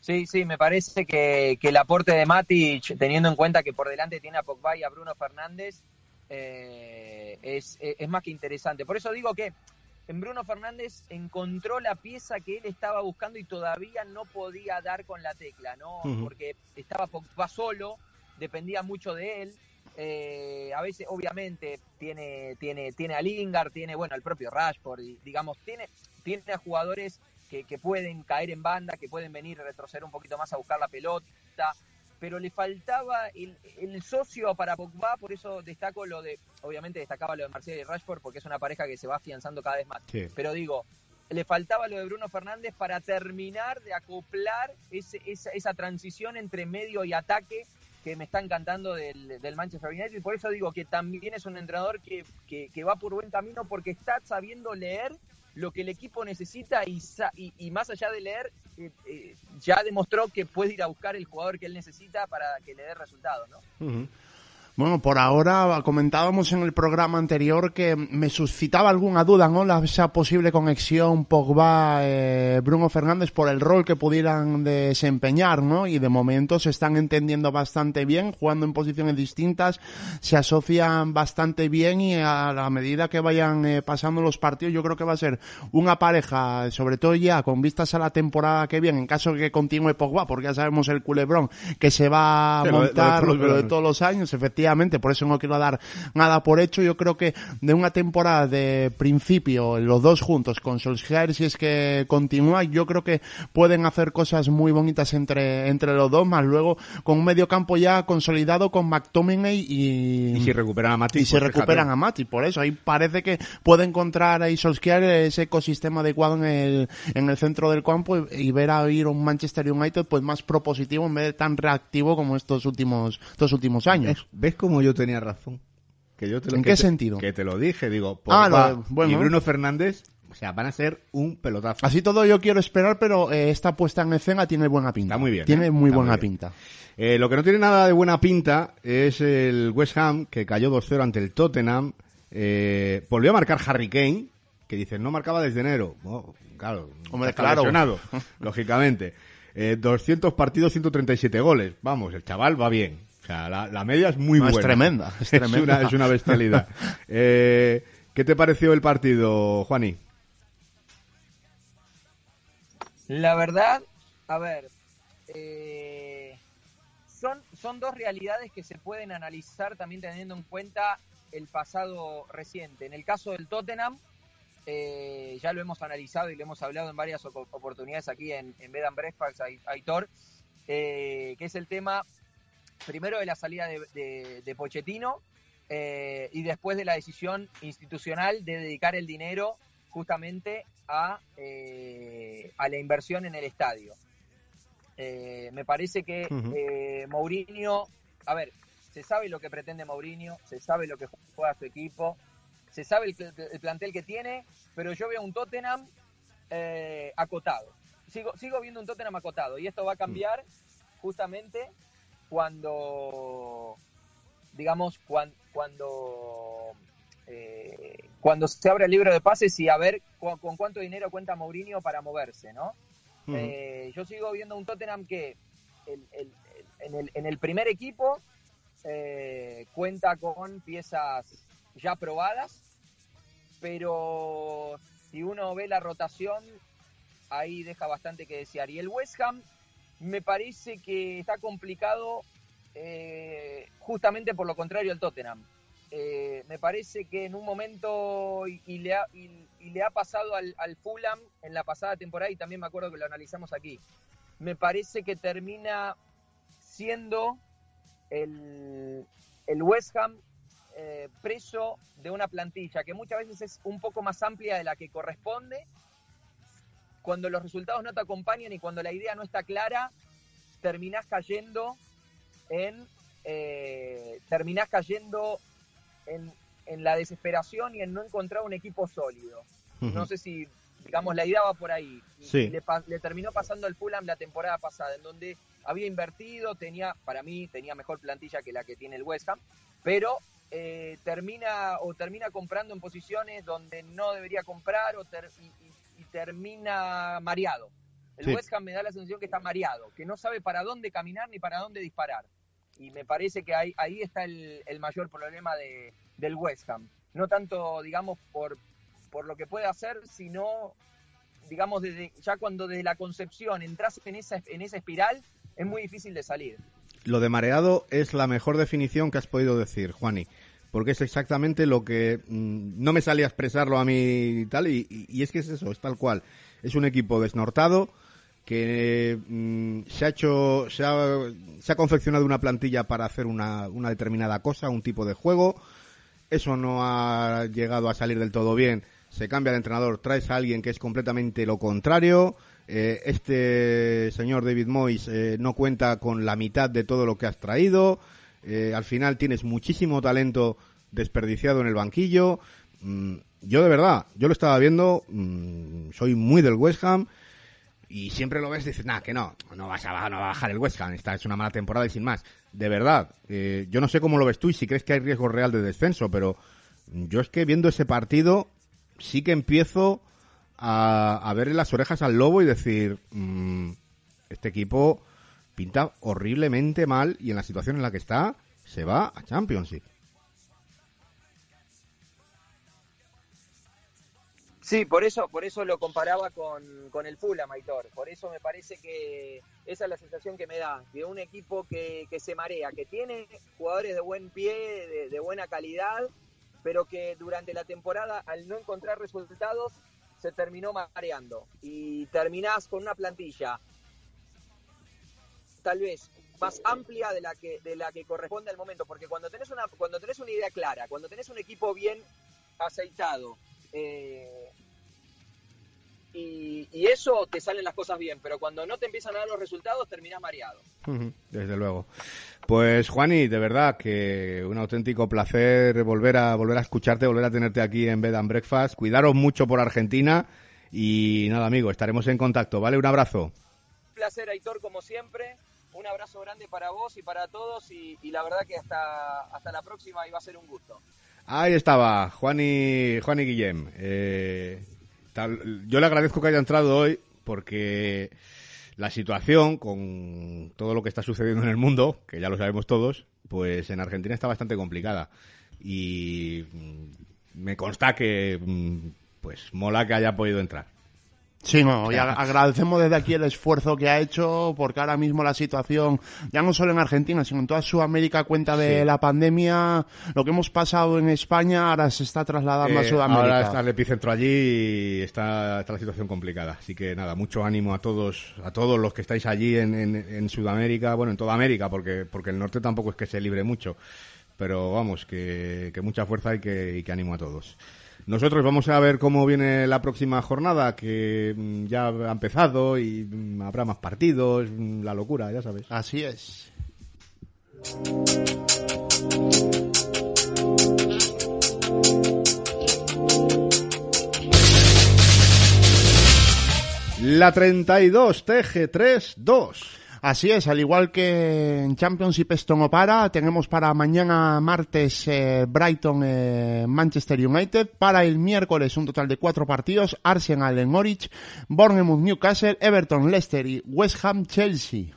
Sí, sí, me parece que, que el aporte de Matic, teniendo en cuenta que por delante tiene a Pogba y a Bruno Fernández, eh, es, más que interesante. Por eso digo que en Bruno Fernández encontró la pieza que él estaba buscando y todavía no podía dar con la tecla, ¿no? Porque estaba Pogba solo, dependía mucho de él. Eh, a veces, obviamente, tiene, tiene, tiene a Lingard, tiene, bueno, al propio Rashford, y, digamos, tiene, tiene a jugadores que, que pueden caer en banda, que pueden venir retroceder un poquito más a buscar la pelota, pero le faltaba el, el socio para Pogba, por eso destaco lo de, obviamente destacaba lo de Marcelo y Rashford, porque es una pareja que se va afianzando cada vez más. Sí. Pero digo, le faltaba lo de Bruno Fernández para terminar de acoplar ese- esa, esa transición entre medio y ataque que me está encantando del, del Manchester United. Y por eso digo que también es un entrenador que, que- va por buen camino porque está sabiendo leer lo que el equipo necesita y, y, y más allá de leer, eh, eh, ya demostró que puede ir a buscar el jugador que él necesita para que le dé resultados, ¿no? Bueno, por ahora comentábamos en el programa anterior que me suscitaba alguna duda, ¿no? La, esa posible conexión Pogba-Bruno Fernández por el rol que pudieran desempeñar, ¿no? Y de momento se están entendiendo bastante bien, jugando en posiciones distintas, se asocian bastante bien y a la medida que vayan eh, pasando los partidos yo creo que va a ser una pareja, sobre todo ya con vistas a la temporada que viene, en caso de que continúe Pogba, porque ya sabemos el culebrón que se va a Sí, lo de- lo de montar lo de todos los años, efectivamente, por eso no quiero dar nada por hecho. Yo creo que de una temporada de principio, los dos juntos con Solskjaer, si es que continúa, yo creo que pueden hacer cosas muy bonitas entre, entre los dos, más luego con un medio campo ya consolidado con McTominay y, Y si recuperan a Matic, y se pues recuperan a Mati, por eso ahí parece que puede encontrar ahí Solskjaer ese ecosistema adecuado en el, en el centro del campo y, y ver a ir un Manchester United pues más propositivo en vez de tan reactivo como estos últimos, estos últimos años. ¿Ves, ves cómo yo tenía razón? Que yo te lo, ¿En que qué te- sentido? Que te lo dije, digo, Ah, Pogba de- bueno. y Bruno Fernández, o sea, van a ser un pelotazo. Así todo yo quiero esperar, pero eh, esta puesta en escena tiene buena pinta. Está muy bien, Tiene ¿eh? muy buena muy pinta. Eh, lo que no tiene nada de buena pinta es el West Ham, que cayó 2-0 ante el Tottenham. Volvió a marcar Harry Kane, que dice, no marcaba desde enero. Oh, claro, Hombre, claro. [LAUGHS] lógicamente. Eh, 200 partidos, 137 goles. Vamos, el chaval va bien. O sea, la, la media es muy No, es buena. tremenda, es [LAUGHS] Es tremenda. una, es una bestialidad. [LAUGHS] Eh, ¿Qué te pareció el partido, Juani? La verdad, a ver, eh, son, son dos realidades que se pueden analizar también teniendo en cuenta el pasado reciente. En el caso del Tottenham, eh, ya lo hemos analizado y lo hemos hablado en varias opo- oportunidades aquí en, en Bed and Breakfast, Ai- Aitor, eh, que es el tema primero de la salida de, de- de Pochettino eh, y después de la decisión institucional de dedicar el dinero justamente a, eh, a la inversión en el estadio. Eh, me parece que eh, Mourinho, a ver, se sabe lo que pretende Mourinho, se sabe lo que juega su equipo, se sabe el, pl- el plantel que tiene, pero yo veo un Tottenham acotado. Sigo, sigo viendo un Tottenham acotado y esto va a cambiar justamente cuando, digamos, cuan- cuando, eh, cuando se abra el libro de pases y a ver con cuánto dinero cuenta Mourinho para moverse, ¿no? Eh, yo sigo viendo un Tottenham que el- el- el- en, el, en el primer equipo eh, cuenta con piezas ya probadas, pero si uno ve la rotación, ahí deja bastante que desear. Y el West Ham me parece que está complicado eh, justamente por lo contrario al Tottenham. Eh, me parece que en un momento y, le, ha, pasado al, Fulham en la pasada temporada y también me acuerdo que lo analizamos aquí. Me parece que termina siendo el, el West Ham eh, preso de una plantilla que muchas veces es un poco más amplia de la que corresponde. Cuando los resultados no te acompañan y cuando la idea no está clara, terminás cayendo en eh, terminás cayendo en, en la desesperación y en no encontrar un equipo sólido. No sé si, digamos, la idea va por ahí. Sí. le, le terminó pasando al Fulham la temporada pasada, en donde había invertido, tenía, para mí, tenía mejor plantilla que la que tiene el West Ham, pero eh, termina o termina comprando en posiciones donde no debería comprar o ter- y, y- y termina mareado. El Sí. West Ham me da la sensación que está mareado, que no sabe para dónde caminar ni para dónde disparar. Y me parece que ahí, ahí está el, el mayor problema de, del West Ham. No tanto, digamos, por, por lo que puede hacer, sino, digamos, desde, ya cuando desde la concepción entras en esa, en esa espiral, es muy difícil de salir. Lo de mareado es la mejor definición que has podido decir, Juani. Porque es exactamente lo que mm, no me salía a expresarlo a mí y tal, y, es que es eso, es tal cual. Es un equipo desnortado que mm, se ha hecho, se ha, se ha confeccionado una plantilla para hacer una, una determinada cosa, un tipo de juego. Eso no ha llegado a salir del todo bien. Se cambia de entrenador, traes a alguien que es completamente lo contrario. Eh, este señor David Moyes eh, no cuenta con la mitad de todo lo que has traído. Eh, al final tienes muchísimo talento desperdiciado en el banquillo. Mm, yo de verdad, yo lo estaba viendo, mm, soy muy del West Ham y siempre lo ves y dices, nah, que no, no vas a bajar, no va a bajar el West Ham, esta es una mala temporada y sin más. De verdad, eh, yo no sé cómo lo ves tú y si crees que hay riesgo real de descenso, pero yo es que viendo ese partido sí que empiezo a, a verle las orejas al lobo y decir, mm, este equipo pinta horriblemente mal y en la situación en la que está se va a Championship. Sí, por eso, por eso lo comparaba con, con el Fulham, Aitor. Por eso me parece que esa es la sensación que me da, de un equipo que, que se marea, que tiene jugadores de buen pie, de, de buena calidad, pero que durante la temporada, al no encontrar resultados, se terminó mareando. Y terminás con una plantilla tal vez más amplia de la que de la que corresponde al momento porque cuando tenés una cuando tenés una idea clara cuando tenés un equipo bien aceitado eh, y, y eso te salen las cosas bien pero cuando no te empiezan a dar los resultados terminás mareado Desde luego. Pues Juani, de verdad que un auténtico placer volver a volver a escucharte, volver a tenerte aquí en Bed and Breakfast. Cuidaros mucho por Argentina y nada, amigo, estaremos en contacto, ¿vale? Un abrazo. un placer Aitor como siempre un abrazo grande para vos y para todos y, y la verdad que hasta hasta la próxima y va a ser un gusto Ahí estaba, Juani, Juani Guillem. Eh, yo le agradezco que haya entrado hoy porque la situación con todo lo que está sucediendo en el mundo, que ya lo sabemos todos, pues en Argentina está bastante complicada. Y mm, me consta que mm, pues mola que haya podido entrar. Sí, no, y ag- agradecemos desde aquí el esfuerzo que ha hecho, porque ahora mismo la situación, ya no solo en Argentina, sino en toda Sudamérica, cuenta de Sí. la pandemia, lo que hemos pasado en España ahora se está trasladando a Eh, Sudamérica. ahora está el epicentro allí y está, está la situación complicada. Así que nada, mucho ánimo a todos, a todos los que estáis allí en, en, en Sudamérica, bueno, en toda América, porque, porque el norte tampoco es que se libre mucho. Pero vamos, que, que mucha fuerza y que, y que ánimo a todos. Nosotros vamos a ver cómo viene la próxima jornada, que mm, ya ha empezado y mm, habrá más partidos, mm, la locura, ya sabes. Así es. La 32, TG3-2. Así es, al igual que en Championship esto no para, tenemos para mañana martes eh, Brighton eh, Manchester United, para el miércoles un total de cuatro partidos, Arsenal en Norwich, Bournemouth Newcastle, Everton Leicester y West Ham Chelsea.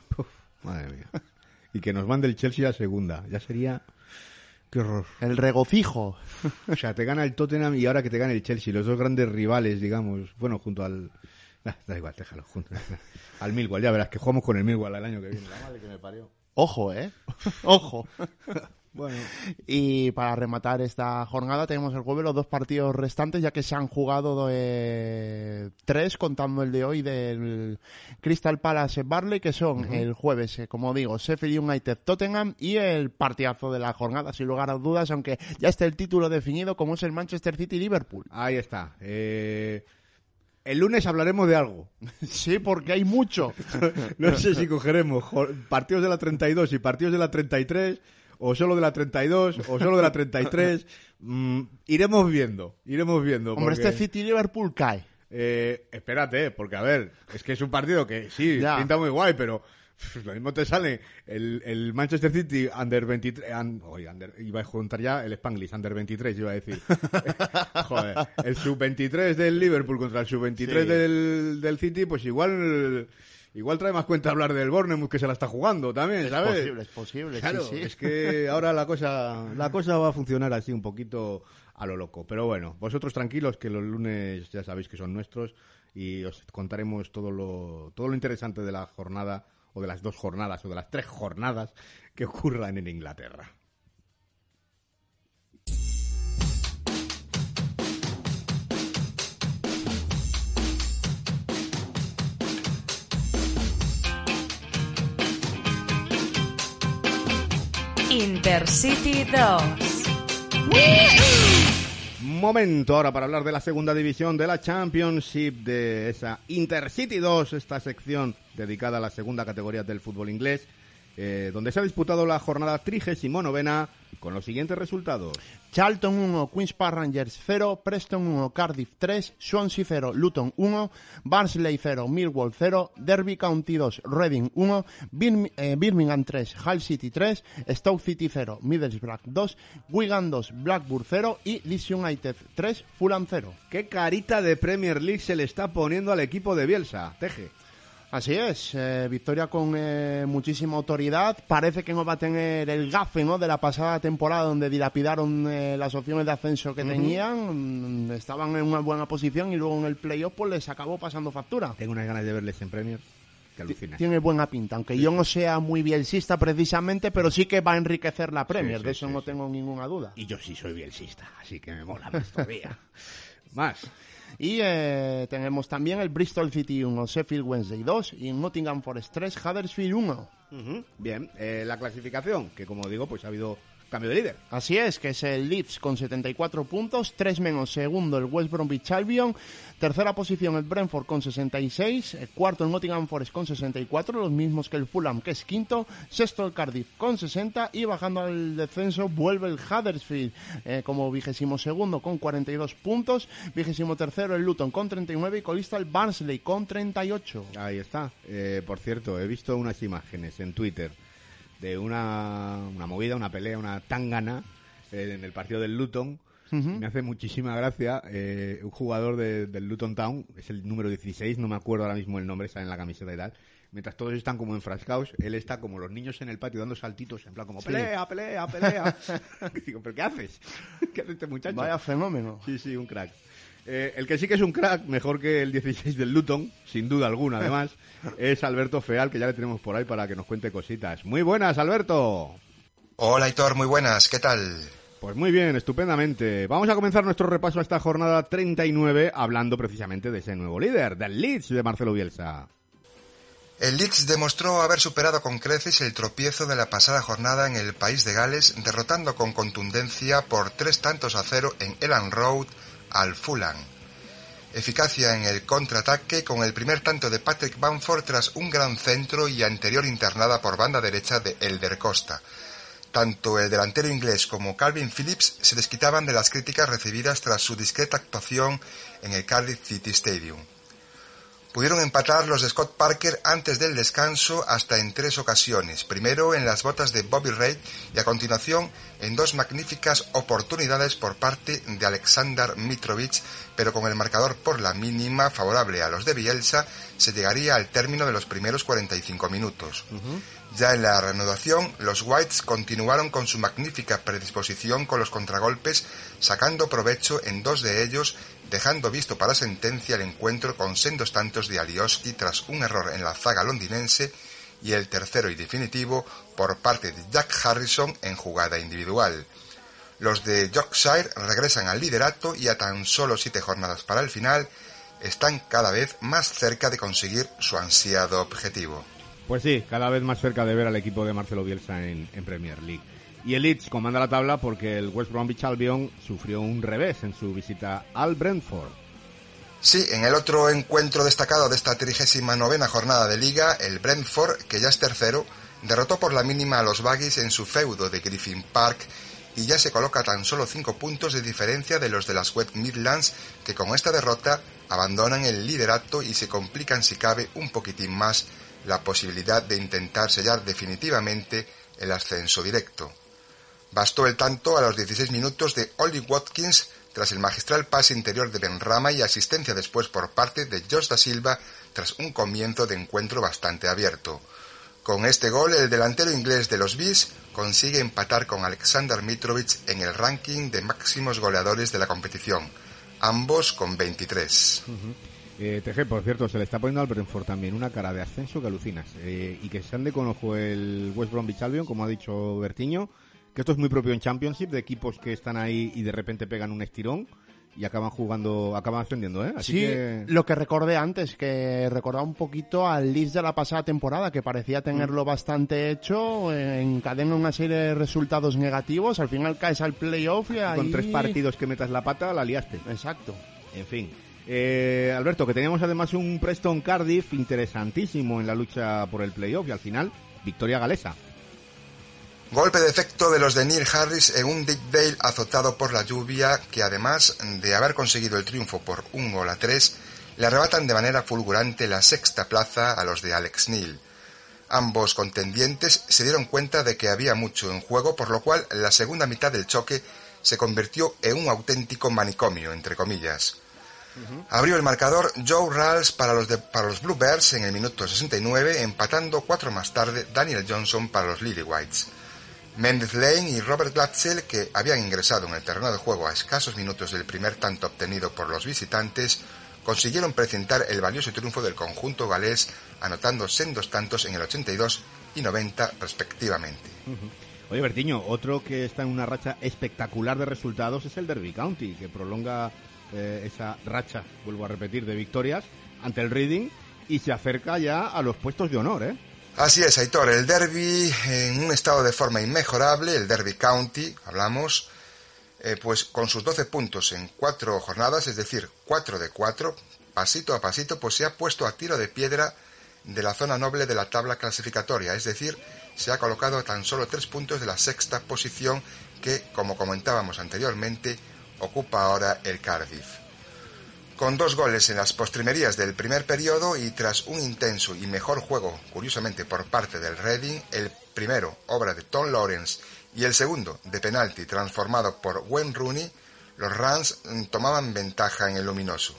Madre mía. Y que nos mande el Chelsea a segunda. Ya sería... Qué horror. El regocijo. O sea, te gana el Tottenham y ahora que te gana el Chelsea, los dos grandes rivales, digamos, bueno, junto al... [LAUGHS] Da igual, déjalo, junto [LAUGHS] al Millwall, ya verás que jugamos con el Millwall el año que viene, la madre que me parió. Ojo, eh. [LAUGHS] Ojo. Bueno, Y para rematar esta jornada tenemos el jueves los dos partidos restantes, ya que se han jugado eh, tres, contando el de hoy del Crystal Palace Barley, que son el jueves, eh, como digo, Sheffield United Tottenham y el partidazo de la jornada, sin lugar a dudas, aunque ya está el título definido, como es el Manchester City Liverpool. ahí está. Eh, el lunes hablaremos de algo. [LAUGHS] Sí, porque hay mucho. [LAUGHS] No sé si cogeremos partidos de la 32 y partidos de la 33, o solo de la 32, o solo de la 33. [LAUGHS] Mm, iremos viendo, iremos viendo. Hombre, porque- este City Liverpool cae. Eh, espérate, porque a ver, es que es un partido que sí, Ya. pinta muy guay, pero [LAUGHS] lo mismo te sale el, el Manchester City under 23, un- oye, under- iba a juntar ya el Spanglish, under 23, iba a decir. [LAUGHS] [LAUGHS] Joder, el sub-23 del Liverpool contra el sub-23 Sí. del, del City, pues igual igual trae más cuenta hablar del Bournemouth que se la está jugando también, Es ¿sabes? posible, es posible, Claro, sí, sí. es que ahora la cosa, la cosa va a funcionar así un poquito a lo loco. Pero bueno, vosotros tranquilos que los lunes ya sabéis que son nuestros y os contaremos todo lo, todo lo interesante de la jornada o de las dos jornadas o de las tres jornadas que ocurran en Inglaterra. Intercity 2. Momento ahora para hablar de la segunda división de la Championship, de esa Intercity 2, esta sección dedicada a la segunda categoría del fútbol inglés, eh, donde se ha disputado la jornada 39 con los siguientes resultados. Charlton 1, Queen's Park Rangers 0, Preston 1, Cardiff 3, Swansea 0, Luton 1, Barnsley 0, Millwall 0, Derby County 2, Reading 1, Birm- eh, Birmingham 3, Hull City 3, Stoke City 0, Middlesbrough 2, Wigan 2, Blackburn 0 y Leeds United 3, Fulham 0. ¿Qué carita de Premier League se le está poniendo al equipo de Bielsa? Teje. Así es, eh, victoria con eh, muchísima autoridad. Parece que no va a tener el gafe ¿no? de la pasada temporada donde dilapidaron eh, las opciones de ascenso que tenían. Mm, Estaban en una buena posición y luego en el playoff pues les acabó pasando factura. Tengo unas ganas de verles en alucina. Tiene buena pinta, aunque yo no sea muy bielsista precisamente, pero sí que va a enriquecer la Premier, sí, de eso no tengo ninguna duda. Y yo sí soy bielsista, así que me mola más todavía. [LAUGHS] más. Y eh, tenemos también el Bristol City 1, Sheffield Wednesday 2 y Nottingham Forest 3, Huddersfield 1. Ujú. Bien, eh, la clasificación, que como digo, pues ha habido cambio de líder. Así es, que es el Leeds con 74 puntos, 3 menos segundo el West Bromwich Albion, tercera posición el Brentford con 66, el cuarto el Nottingham Forest con 64, los mismos que el Fulham que es quinto, sexto el Cardiff con 60 y bajando al descenso vuelve el Huddersfield eh, como vigésimo segundo con 42 puntos, vigésimo tercero el Luton con 39 y colista el Barnsley con 38. Ahí está. Eh, por cierto, he visto unas imágenes en Twitter de una, una movida, una pelea, una tangana eh, en el partido del Luton. Me hace muchísima gracia eh, un jugador de- del Luton Town, es el número 16, no me acuerdo ahora mismo el nombre, está en la camiseta y tal. Mientras todos están como enfrascados, él está como los niños en el patio dando saltitos, en plan como pelea, pelea, pelea. [LAUGHS] [LAUGHS] Digo, ¿pero qué haces? [LAUGHS] ¿Qué hace este muchacho? Vaya fenómeno. Sí, sí, un crack. Eh, el que sí que es un crack, mejor que el 16 del Luton, sin duda alguna, además, [LAUGHS] es Alberto Feal, que ya le tenemos por ahí para que nos cuente cositas. Muy buenas, Alberto. Hola, Aitor, muy buenas, ¿qué tal? Pues muy bien, estupendamente. Vamos a comenzar nuestro repaso a esta jornada 39 hablando precisamente de ese nuevo líder, del Leeds de Marcelo Bielsa. El Leeds demostró haber superado con creces el tropiezo de la pasada jornada en el país de Gales, derrotando con contundencia por tres tantos a cero en Elland Road al Fulham. Eficacia en el contraataque con el primer tanto de Patrick Bamford tras un gran centro y anterior internada por banda derecha de Elder Costa. Tanto el delantero inglés como Calvin Phillips se desquitaban de las críticas recibidas tras su discreta actuación en el Cardiff City Stadium. Pudieron empatar los de Scott Parker antes del descanso hasta en tres ocasiones, primero en las botas de Bobby Reid y a continuación en dos magníficas oportunidades por parte de Alexander Mitrovic, pero con el marcador por la mínima favorable a los de Bielsa se llegaría al término de los primeros 45 minutos. Ya en la reanudación, los Whites continuaron con su magnífica predisposición con los contragolpes, sacando provecho en dos de ellos, dejando visto para sentencia el encuentro con sendos tantos de Alioski tras un error en la zaga londinense y el tercero y definitivo por parte de Jack Harrison en jugada individual. Los de Yorkshire regresan al liderato y a tan solo siete jornadas para el final están cada vez más cerca de conseguir su ansiado objetivo. Pues sí, cada vez más cerca de ver al equipo de Marcelo Bielsa en, en Premier League. Y el Leeds comanda la tabla porque el West Bromwich Albion sufrió un revés en su visita al Brentford. Sí, en el otro encuentro destacado de esta 39 jornada de liga, el Brentford, que ya es tercero, derrotó por la mínima a los Baggies en su feudo de Griffin Park y ya se coloca tan solo cinco puntos de diferencia de los de las West Midlands, que con esta derrota abandonan el liderato y se complican si cabe un poquitín más la posibilidad de intentar sellar definitivamente el ascenso directo. Bastó el tanto a los 16 minutos de Ollie Watkins tras el magistral pase interior de Benrama y asistencia después por parte de Josh da Silva tras un comienzo de encuentro bastante abierto. Con este gol, el delantero inglés de los Bees consigue empatar con Alexander Mitrovic en el ranking de máximos goleadores de la competición, ambos con 23. Eh, TG, por cierto, se le está poniendo al Brentford también una cara de ascenso que alucinas. Eh, y que se ande con ojo el West Bromwich Albion, como ha dicho Bertiño, que esto es muy propio en Championship, de equipos que están ahí y de repente pegan un estirón y acaban jugando, acaban ascendiendo, ¿eh? Así sí, que... lo que recordé antes, que recordaba un poquito al Leeds de la pasada temporada, que parecía tenerlo bastante hecho, encadena una serie de resultados negativos, al final caes al playoff y ahí... Con tres partidos que metas la pata, la liaste. Exacto. En fin. Eh, Alberto, que teníamos además un Preston Cardiff interesantísimo en la lucha por el playoff y al final, victoria galesa. Golpe de efecto de los de Neil Harris en un Dick Dale azotado por la lluvia que además de haber conseguido el triunfo por un gol a tres, le arrebatan de manera fulgurante la sexta plaza a los de Alex Neil. Ambos contendientes se dieron cuenta de que había mucho en juego, por lo cual la segunda mitad del choque se convirtió en un auténtico manicomio, entre comillas. Abrió el marcador Joe Ralls para los, de- para los Bluebirds en el minuto 69, empatando cuatro más tarde Daniel Johnson para los Lily Whites. Mendes Lane y Robert Glatzel, que habían ingresado en el terreno de juego a escasos minutos del primer tanto obtenido por los visitantes, consiguieron presentar el valioso triunfo del conjunto galés, anotando sendos tantos en el 82 y 90 respectivamente. Oye, Bertiño, otro que está en una racha espectacular de resultados es el Derby County, que prolonga eh, esa racha, vuelvo a repetir, de victorias ante el Reading y se acerca ya a los puestos de honor, ¿eh? Así es, Aitor, el derby en un estado de forma inmejorable, el Derby County, hablamos, eh, pues con sus 12 puntos en cuatro jornadas, es decir, 4 de 4, pasito a pasito, pues se ha puesto a tiro de piedra de la zona noble de la tabla clasificatoria, es decir, se ha colocado a tan solo tres puntos de la sexta posición que, como comentábamos anteriormente, ocupa ahora el Cardiff. Con dos goles en las postrimerías del primer periodo y tras un intenso y mejor juego, curiosamente por parte del Reading, el primero, obra de Tom Lawrence, y el segundo, de penalti transformado por Wayne Rooney, los Rams mm, tomaban ventaja en el luminoso.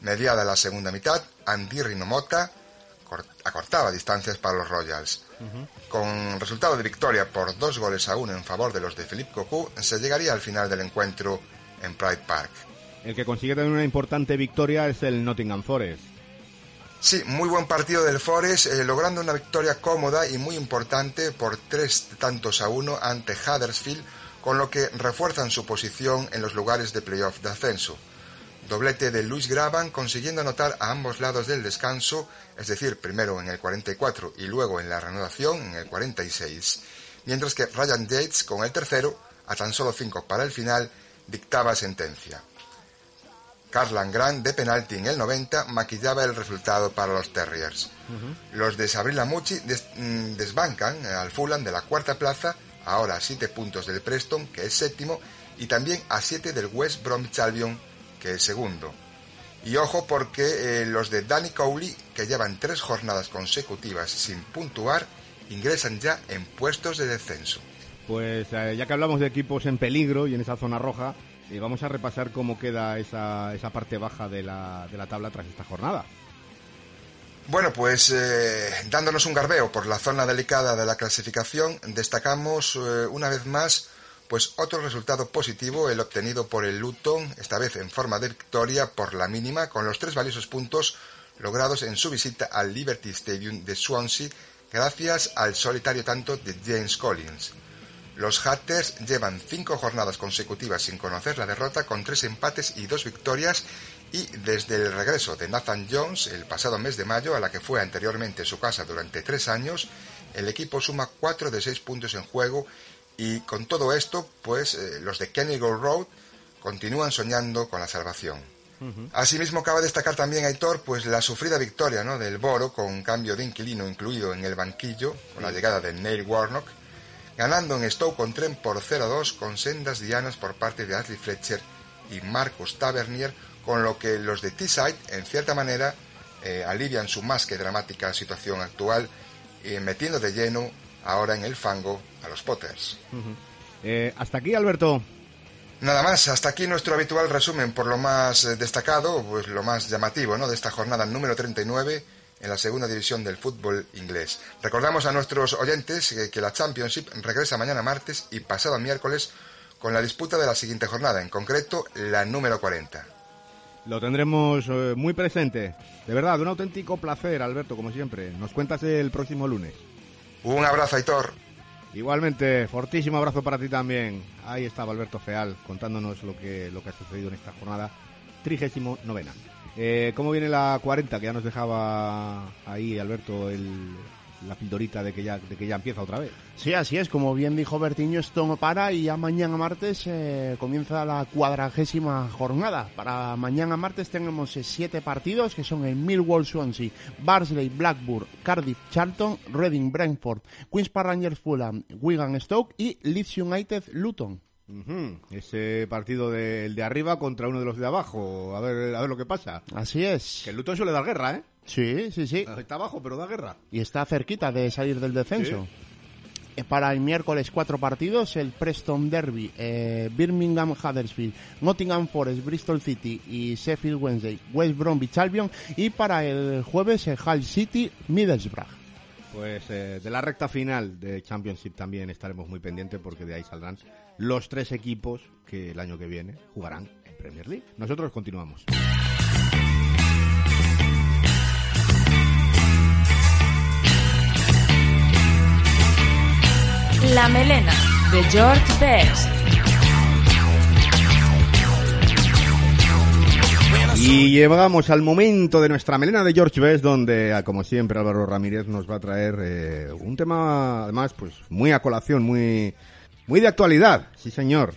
Mediada la segunda mitad, Andy Rinomota cor- acortaba distancias para los Royals. Con resultado de victoria por dos goles a uno en favor de los de Philippe Cocu, se llegaría al final del encuentro en Pride Park. El que consigue tener una importante victoria es el Nottingham Forest. Sí, muy buen partido del Forest, eh, logrando una victoria cómoda y muy importante por tres tantos a uno ante Huddersfield, con lo que refuerzan su posición en los lugares de playoff de ascenso. Doblete de Luis Graban consiguiendo anotar a ambos lados del descanso, es decir, primero en el 44 y luego en la reanudación en el 46, mientras que Ryan Yates con el tercero, a tan solo cinco para el final, dictaba sentencia. Carlan Grant de penalti en el 90 maquillaba el resultado para los Terriers. Los de Sabrina Mucci des- mm, desbancan al Fulham de la cuarta plaza, ahora a 7 puntos del Preston, que es séptimo, y también a 7 del West Bromwich Albion, que es segundo. Y ojo porque eh, los de Danny Cowley, que llevan tres jornadas consecutivas sin puntuar, ingresan ya en puestos de descenso. Pues eh, ya que hablamos de equipos en peligro y en esa zona roja, eh, vamos a repasar cómo queda esa, esa parte baja de la, de la tabla tras esta jornada. Bueno, pues eh, dándonos un garbeo por la zona delicada de la clasificación, destacamos eh, una vez más pues otro resultado positivo, el obtenido por el Luton, esta vez en forma de victoria por la mínima, con los tres valiosos puntos logrados en su visita al Liberty Stadium de Swansea, gracias al solitario tanto de James Collins. Los Hatters llevan cinco jornadas consecutivas sin conocer la derrota con tres empates y dos victorias y desde el regreso de Nathan Jones el pasado mes de mayo a la que fue anteriormente su casa durante tres años, el equipo suma cuatro de seis puntos en juego y con todo esto, pues eh, los de Kenilworth Road continúan soñando con la salvación. Asimismo, cabe destacar también, Aitor, pues la sufrida victoria ¿no? del Boro con cambio de inquilino incluido en el banquillo, con la llegada de Neil Warnock, ganando en Stoke-on-Trent por 0-2 con sendas dianas por parte de Ashley Fletcher y Marcus Tavernier, con lo que los de Teesside, en cierta manera, eh, alivian su más que dramática situación actual, eh, metiendo de lleno ahora en el fango a los Potters. Eh, hasta aquí, Alberto. Nada más, hasta aquí nuestro habitual resumen por lo más eh, destacado, pues lo más llamativo ¿no? de esta jornada número 39 en la segunda división del fútbol inglés. Recordamos a nuestros oyentes que la Championship regresa mañana martes y pasado miércoles con la disputa de la siguiente jornada, en concreto la número 40. Lo tendremos eh, muy presente. De verdad, un auténtico placer, Alberto, como siempre. Nos cuentas el próximo lunes. Un abrazo, Aitor. Igualmente, fortísimo abrazo para ti también. Ahí estaba Alberto Feal contándonos lo que, lo que ha sucedido en esta jornada trigésimo novena. Eh, ¿Cómo viene la 40? Que ya nos dejaba ahí, Alberto, el, la pildorita de que, ya, de que ya empieza otra vez. Sí, así es, como bien dijo Bertiño, esto no para y ya mañana martes eh, comienza la cuadragésima jornada. Para mañana martes tenemos eh, siete partidos que son el Millwall Swansea, Barnsley Blackburn, Cardiff Charlton, Reading Brentford, Queens Park Rangers Fulham, Wigan Stoke y Leeds United Luton. Ujú, Ese partido del de arriba contra uno de los de abajo. A ver, a ver lo que pasa. Así es. Que el Luton suele dar guerra, ¿eh? Sí, sí, sí. Está abajo, pero da guerra. y está cerquita de salir del descenso. Eh, Para el miércoles cuatro partidos, el Preston Derby, eh, Birmingham Huddersfield, Nottingham Forest, Bristol City y Sheffield Wednesday, West Bromwich Albion y para el jueves el Hull City, Middlesbrough. Pues eh, de la recta final de Championship también estaremos muy pendientes porque de ahí saldrán los tres equipos que el año que viene jugarán en Premier League. Nosotros continuamos. La melena de George Best. Y llegamos al momento de nuestra melena de George Best, donde, ah, como siempre, Álvaro Ramírez nos va a traer eh, un tema, además, pues muy a colación, muy, muy de actualidad. Sí, señor.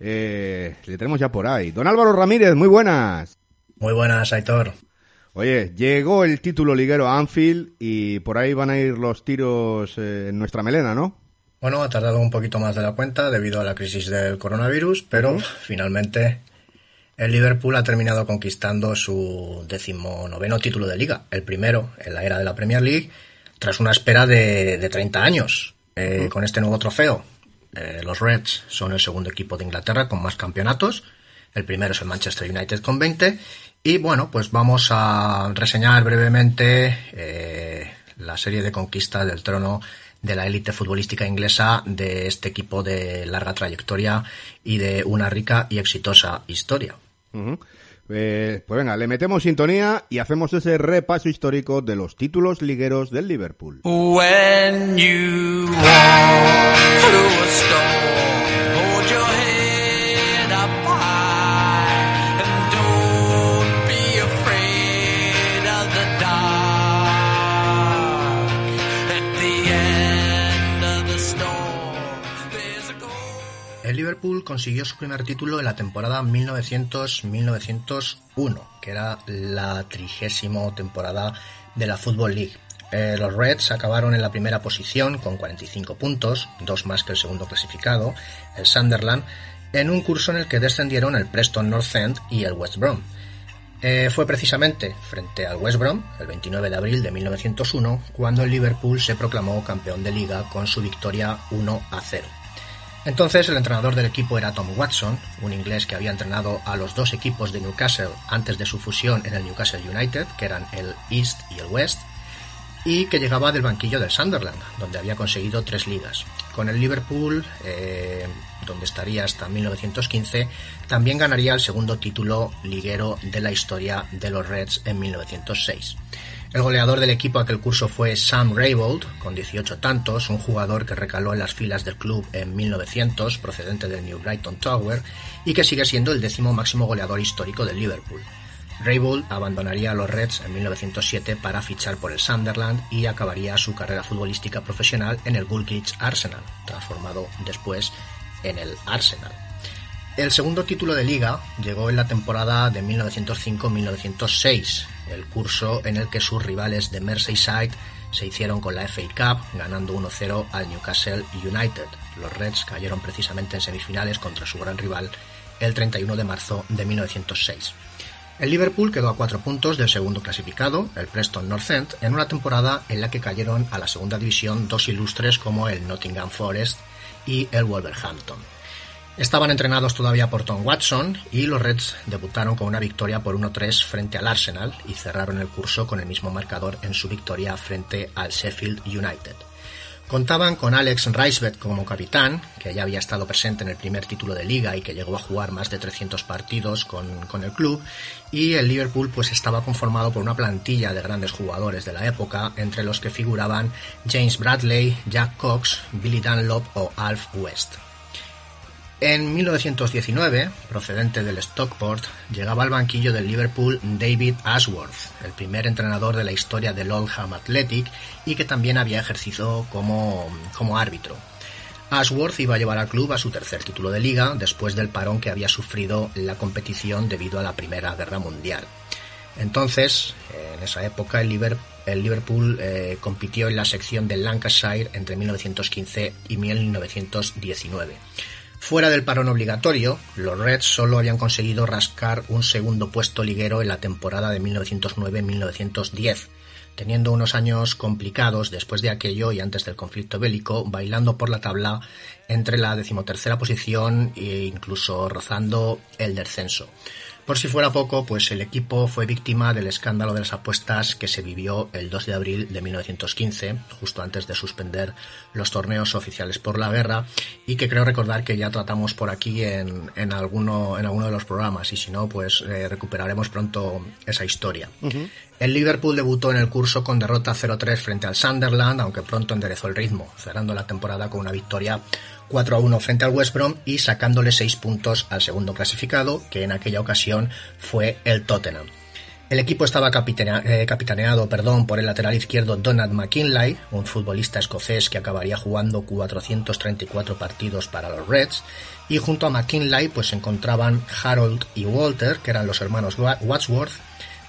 Eh, le tenemos ya por ahí. Don Álvaro Ramírez, muy buenas. Muy buenas, Aitor. Oye, llegó el título liguero a Anfield y por ahí van a ir los tiros eh, en nuestra melena, ¿no? Bueno, ha tardado un poquito más de la cuenta debido a la crisis del coronavirus, pero finalmente el Liverpool ha terminado conquistando su decimonoveno título de liga, el primero en la era de la Premier League, tras una espera de, de 30 años. Eh, Con este nuevo trofeo, eh, los Reds son el segundo equipo de Inglaterra con más campeonatos, el primero es el Manchester United con 20, y bueno, pues vamos a reseñar brevemente eh, la serie de conquistas del trono de la élite futbolística inglesa de este equipo de larga trayectoria y de una rica y exitosa historia. Eh, pues venga, le metemos sintonía y hacemos ese repaso histórico de los títulos ligueros del Liverpool. Liverpool consiguió su primer título en la temporada 1900-1901, que era la trigésimo temporada de la Football League. Eh, los Reds acabaron en la primera posición con 45 puntos, dos más que el segundo clasificado, el Sunderland, en un curso en el que descendieron el Preston North End y el West Brom. Eh, fue precisamente frente al West Brom, el 29 de abril de 1901, cuando el Liverpool se proclamó campeón de liga con su victoria 1 a 0. Entonces el entrenador del equipo era Tom Watson, un inglés que había entrenado a los dos equipos de Newcastle antes de su fusión en el Newcastle United, que eran el East y el West, y que llegaba del banquillo del Sunderland, donde había conseguido tres ligas. Con el Liverpool, eh, donde estaría hasta 1915, también ganaría el segundo título liguero de la historia de los Reds en 1906. El goleador del equipo aquel curso fue Sam Raybould, con 18 tantos, un jugador que recaló en las filas del club en 1900, procedente del New Brighton Tower, y que sigue siendo el décimo máximo goleador histórico del Liverpool. Raybould abandonaría a los Reds en 1907 para fichar por el Sunderland y acabaría su carrera futbolística profesional en el Woolwich Arsenal, transformado después en el Arsenal. El segundo título de liga llegó en la temporada de 1905-1906, el curso en el que sus rivales de Merseyside se hicieron con la FA Cup, ganando 1-0 al Newcastle United. Los Reds cayeron precisamente en semifinales contra su gran rival el 31 de marzo de 1906. El Liverpool quedó a cuatro puntos del segundo clasificado, el Preston North End, en una temporada en la que cayeron a la segunda división dos ilustres como el Nottingham Forest y el Wolverhampton. Estaban entrenados todavía por Tom Watson y los Reds debutaron con una victoria por 1-3 frente al Arsenal y cerraron el curso con el mismo marcador en su victoria frente al Sheffield United. Contaban con Alex Reisbeth como capitán, que ya había estado presente en el primer título de liga y que llegó a jugar más de 300 partidos con, con, el club, y el Liverpool pues estaba conformado por una plantilla de grandes jugadores de la época, entre los que figuraban James Bradley, Jack Cox, Billy Dunlop o Alf West. En 1919, procedente del Stockport, llegaba al banquillo del Liverpool David Ashworth, el primer entrenador de la historia del Oldham Athletic y que también había ejercido como, como árbitro. Ashworth iba a llevar al club a su tercer título de liga después del parón que había sufrido la competición debido a la Primera Guerra Mundial. Entonces, en esa época, el Liverpool, eh, compitió en la sección del Lancashire entre 1915 y 1919. Fuera del parón obligatorio, los Reds solo habían conseguido rascar un segundo puesto liguero en la temporada de 1909-1910, teniendo unos años complicados después de aquello y antes del conflicto bélico, bailando por la tabla entre la decimotercera posición e incluso rozando el descenso. Por si fuera poco, pues el equipo fue víctima del escándalo de las apuestas que se vivió el 2 de abril de 1915, justo antes de suspender los torneos oficiales por la guerra, y que creo recordar que ya tratamos por aquí en, en alguno, en alguno de los programas, y si no, pues eh, recuperaremos pronto esa historia. Uh -huh. El Liverpool debutó en el curso con derrota 0-3 frente al Sunderland, aunque pronto enderezó el ritmo, cerrando la temporada con una victoria 4-1 frente al West Brom y sacándole 6 puntos al segundo clasificado, que en aquella ocasión fue el Tottenham. El equipo estaba eh, capitaneado perdón, por el lateral izquierdo Donald McKinley, un futbolista escocés que acabaría jugando 434 partidos para los Reds, y junto a McKinley pues se encontraban Harold y Walter, que eran los hermanos Wadsworth,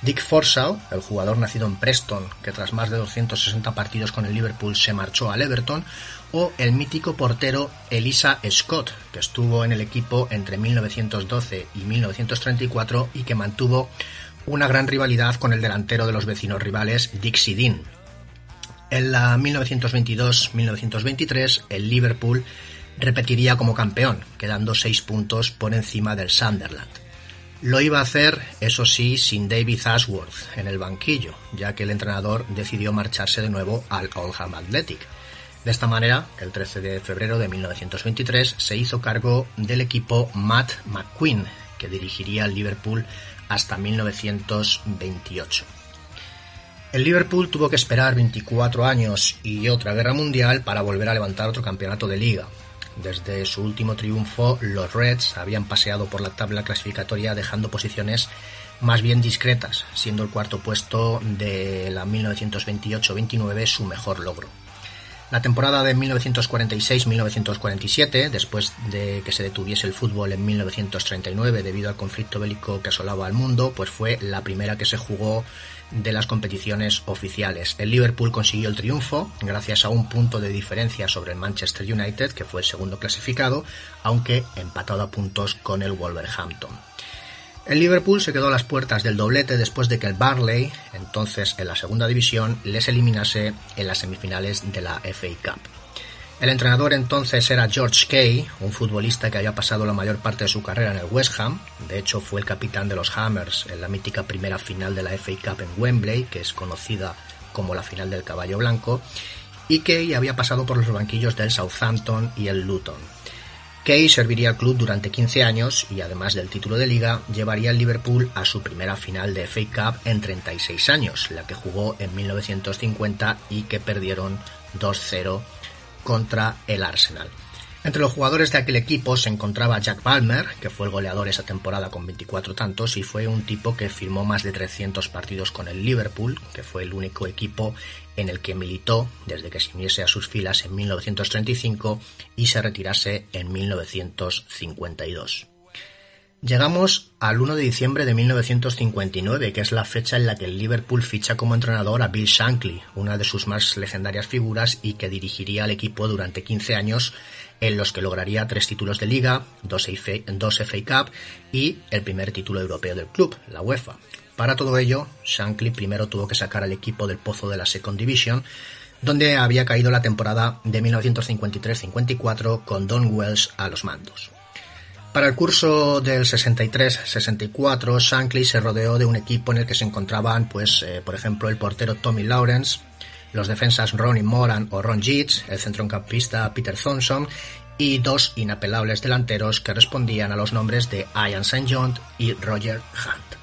Dick Forsaw, el jugador nacido en Preston, que tras más de 260 partidos con el Liverpool se marchó al Everton, o el mítico portero Elisa Scott, que estuvo en el equipo entre 1912 y 1934 y que mantuvo una gran rivalidad con el delantero de los vecinos rivales Dixie Dean. En la 1922-1923, el Liverpool repetiría como campeón, quedando 6 puntos por encima del Sunderland. Lo iba a hacer, eso sí, sin David Ashworth en el banquillo, ya que el entrenador decidió marcharse de nuevo al Oldham Athletic. De esta manera, el 13 de febrero de 1923 se hizo cargo del equipo Matt McQueen, que dirigiría el Liverpool hasta 1928. El Liverpool tuvo que esperar 24 años y otra guerra mundial para volver a levantar otro campeonato de liga. Desde su último triunfo, los Reds habían paseado por la tabla clasificatoria dejando posiciones más bien discretas, siendo el cuarto puesto de la 1928-29 su mejor logro. La temporada de 1946-1947, después de que se detuviese el fútbol en 1939 debido al conflicto bélico que asolaba al mundo, pues fue la primera que se jugó de las competiciones oficiales. El Liverpool consiguió el triunfo gracias a un punto de diferencia sobre el Manchester United, que fue el segundo clasificado, aunque empatado a puntos con el Wolverhampton. El Liverpool se quedó a las puertas del doblete después de que el Barley, entonces en la segunda división, les eliminase en las semifinales de la FA Cup. El entrenador entonces era George Kay, un futbolista que había pasado la mayor parte de su carrera en el West Ham, de hecho fue el capitán de los Hammers en la mítica primera final de la FA Cup en Wembley, que es conocida como la final del caballo blanco, y Kay había pasado por los banquillos del Southampton y el Luton. Kay serviría al club durante 15 años y además del título de liga llevaría al Liverpool a su primera final de FA Cup en 36 años, la que jugó en 1950 y que perdieron 2-0 contra el Arsenal. Entre los jugadores de aquel equipo se encontraba Jack Palmer, que fue el goleador esa temporada con 24 tantos y fue un tipo que firmó más de 300 partidos con el Liverpool, que fue el único equipo en el que militó desde que se uniese a sus filas en 1935 y se retirase en 1952. Llegamos al 1 de diciembre de 1959, que es la fecha en la que el Liverpool ficha como entrenador a Bill Shankly, una de sus más legendarias figuras y que dirigiría al equipo durante 15 años en los que lograría tres títulos de liga, dos FA, Cup y el primer título europeo del club, la UEFA. Para todo ello, Shankly primero tuvo que sacar al equipo del pozo de la Second Division, donde había caído la temporada de 1953-54 con Don Wells a los mandos. Para el curso del 63-64, Shankly se rodeó de un equipo en el que se encontraban, pues, eh, por ejemplo, el portero Tommy Lawrence, los defensas Ronnie Moran o Ron Yeats, el centrocampista Peter Thompson y dos inapelables delanteros que respondían a los nombres de Ian St. John y Roger Hunt.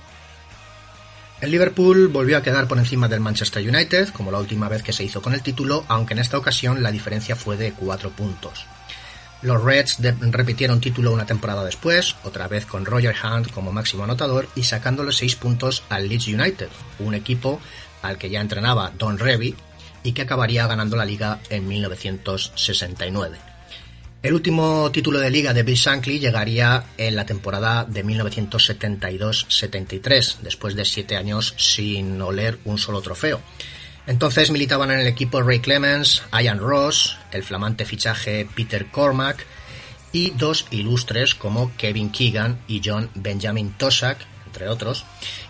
El Liverpool volvió a quedar por encima del Manchester United, como la última vez que se hizo con el título, aunque en esta ocasión la diferencia fue de cuatro puntos. Los Reds repitieron título una temporada después, otra vez con Roger Hunt como máximo anotador y sacándole seis puntos al Leeds United, un equipo al que ya entrenaba Don Revy y que acabaría ganando la liga en 1969. El último título de liga de Bill Shankly llegaría en la temporada de 1972-73, después de siete años sin oler un solo trofeo. Entonces militaban en el equipo Ray Clemens, Ian Ross, el flamante fichaje Peter Cormack y dos ilustres como Kevin Keegan y John Benjamin Tosak, entre otros,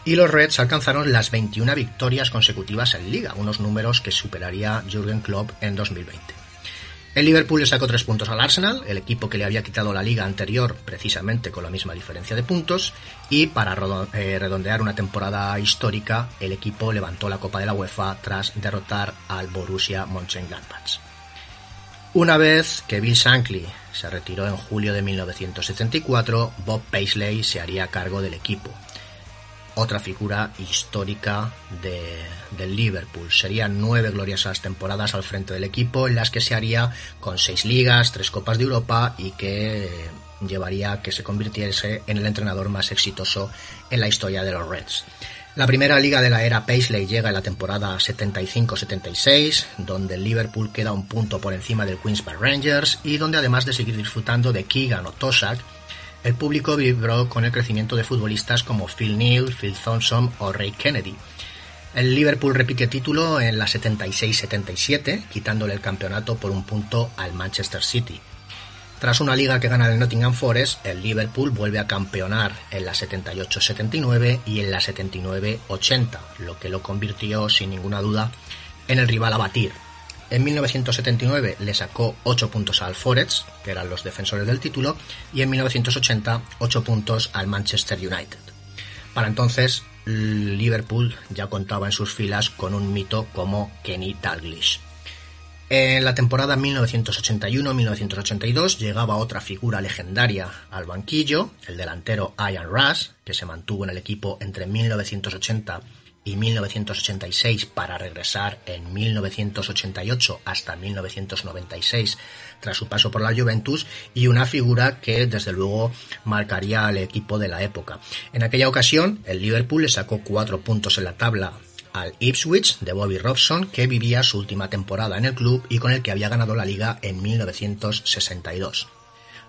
y los Reds alcanzaron las 21 victorias consecutivas en liga, unos números que superaría Jürgen Klopp en 2020. El Liverpool le sacó tres puntos al Arsenal, el equipo que le había quitado la liga anterior precisamente con la misma diferencia de puntos, y para eh, redondear una temporada histórica, el equipo levantó la Copa de la UEFA tras derrotar al Borussia Mönchengladbach. Una vez que Bill Shankly se retiró en julio de 1974, Bob Paisley se haría cargo del equipo, otra figura histórica de, del Liverpool. Serían nueve gloriosas temporadas al frente del equipo en las que se haría con seis ligas, tres copas de Europa y que llevaría a que se convirtiese en el entrenador más exitoso en la historia de los Reds. La primera liga de la era Paisley llega en la temporada 75-76, donde el Liverpool queda un punto por encima del Queens Park Rangers y donde además de seguir disfrutando de Keegan o Tosak, el público vibró con el crecimiento de futbolistas como Phil Neal, Phil Thompson o Ray Kennedy. El Liverpool repite título en la 76-77, quitándole el campeonato por un punto al Manchester City. Tras una liga que gana el Nottingham Forest, el Liverpool vuelve a campeonar en la 78-79 y en la 79-80, lo que lo convirtió sin ninguna duda en el rival a batir en 1979 le sacó 8 puntos al Forest, que eran los defensores del título, y en 1980 8 puntos al Manchester United. Para entonces, Liverpool ya contaba en sus filas con un mito como Kenny Dalglish. En la temporada 1981-1982 llegaba otra figura legendaria al banquillo, el delantero Ian Rush, que se mantuvo en el equipo entre 1980 y 1986 para regresar en 1988 hasta 1996 tras su paso por la Juventus y una figura que desde luego marcaría al equipo de la época. En aquella ocasión el Liverpool le sacó cuatro puntos en la tabla al Ipswich de Bobby Robson, que vivía su última temporada en el club y con el que había ganado la liga en 1962.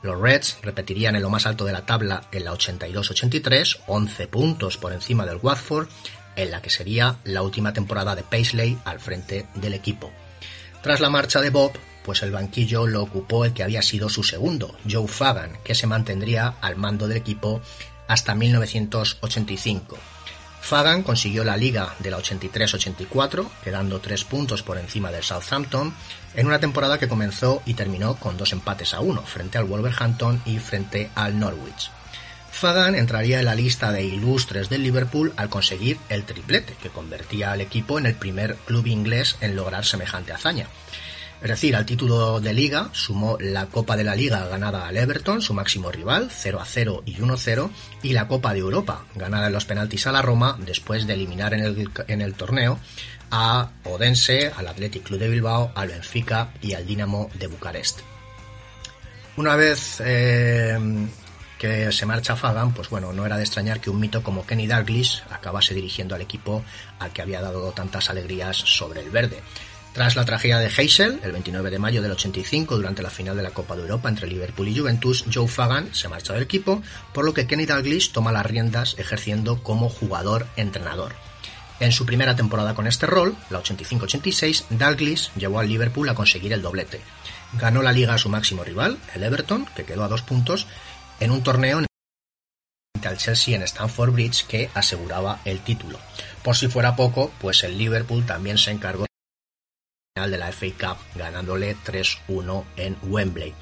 Los Reds repetirían en lo más alto de la tabla en la 82-83, 11 puntos por encima del Watford, en la que sería la última temporada de Paisley al frente del equipo. Tras la marcha de Bob, pues el banquillo lo ocupó el que había sido su segundo, Joe Fagan, que se mantendría al mando del equipo hasta 1985. Fagan consiguió la liga de la 83-84, quedando tres puntos por encima del Southampton, en una temporada que comenzó y terminó con dos empates a uno, frente al Wolverhampton y frente al Norwich. Fagan entraría en la lista de ilustres del Liverpool al conseguir el triplete, que convertía al equipo en el primer club inglés en lograr semejante hazaña. Es decir, al título de liga sumó la Copa de la Liga ganada al Everton, su máximo rival, 0 a 0 y 1 0, y la Copa de Europa, ganada en los penaltis a la Roma, después de eliminar en el, torneo a Odense, al Athletic Club de Bilbao, al Benfica y al Dinamo de Bucarest. Una vez eh, que se marcha Fagan, pues bueno, no era de extrañar que un mito como Kenny Dalglish acabase dirigiendo al equipo al que había dado tantas alegrías sobre el verde. Tras la tragedia de Heysel, el 29 de mayo del 85, durante la final de la Copa de Europa entre Liverpool y Juventus, Joe Fagan se marcha del equipo, por lo que Kenny Dalglish toma las riendas ejerciendo como jugador-entrenador. En su primera temporada con este rol, la 85-86, Dalglish llevó al Liverpool a conseguir el doblete. Ganó la liga a su máximo rival, el Everton, que quedó a dos puntos, en un torneo al Chelsea en Stamford Bridge que aseguraba el título. Por si fuera poco, pues el Liverpool también se encargó de la FA Cup, ganándole 3-1 en Wembley.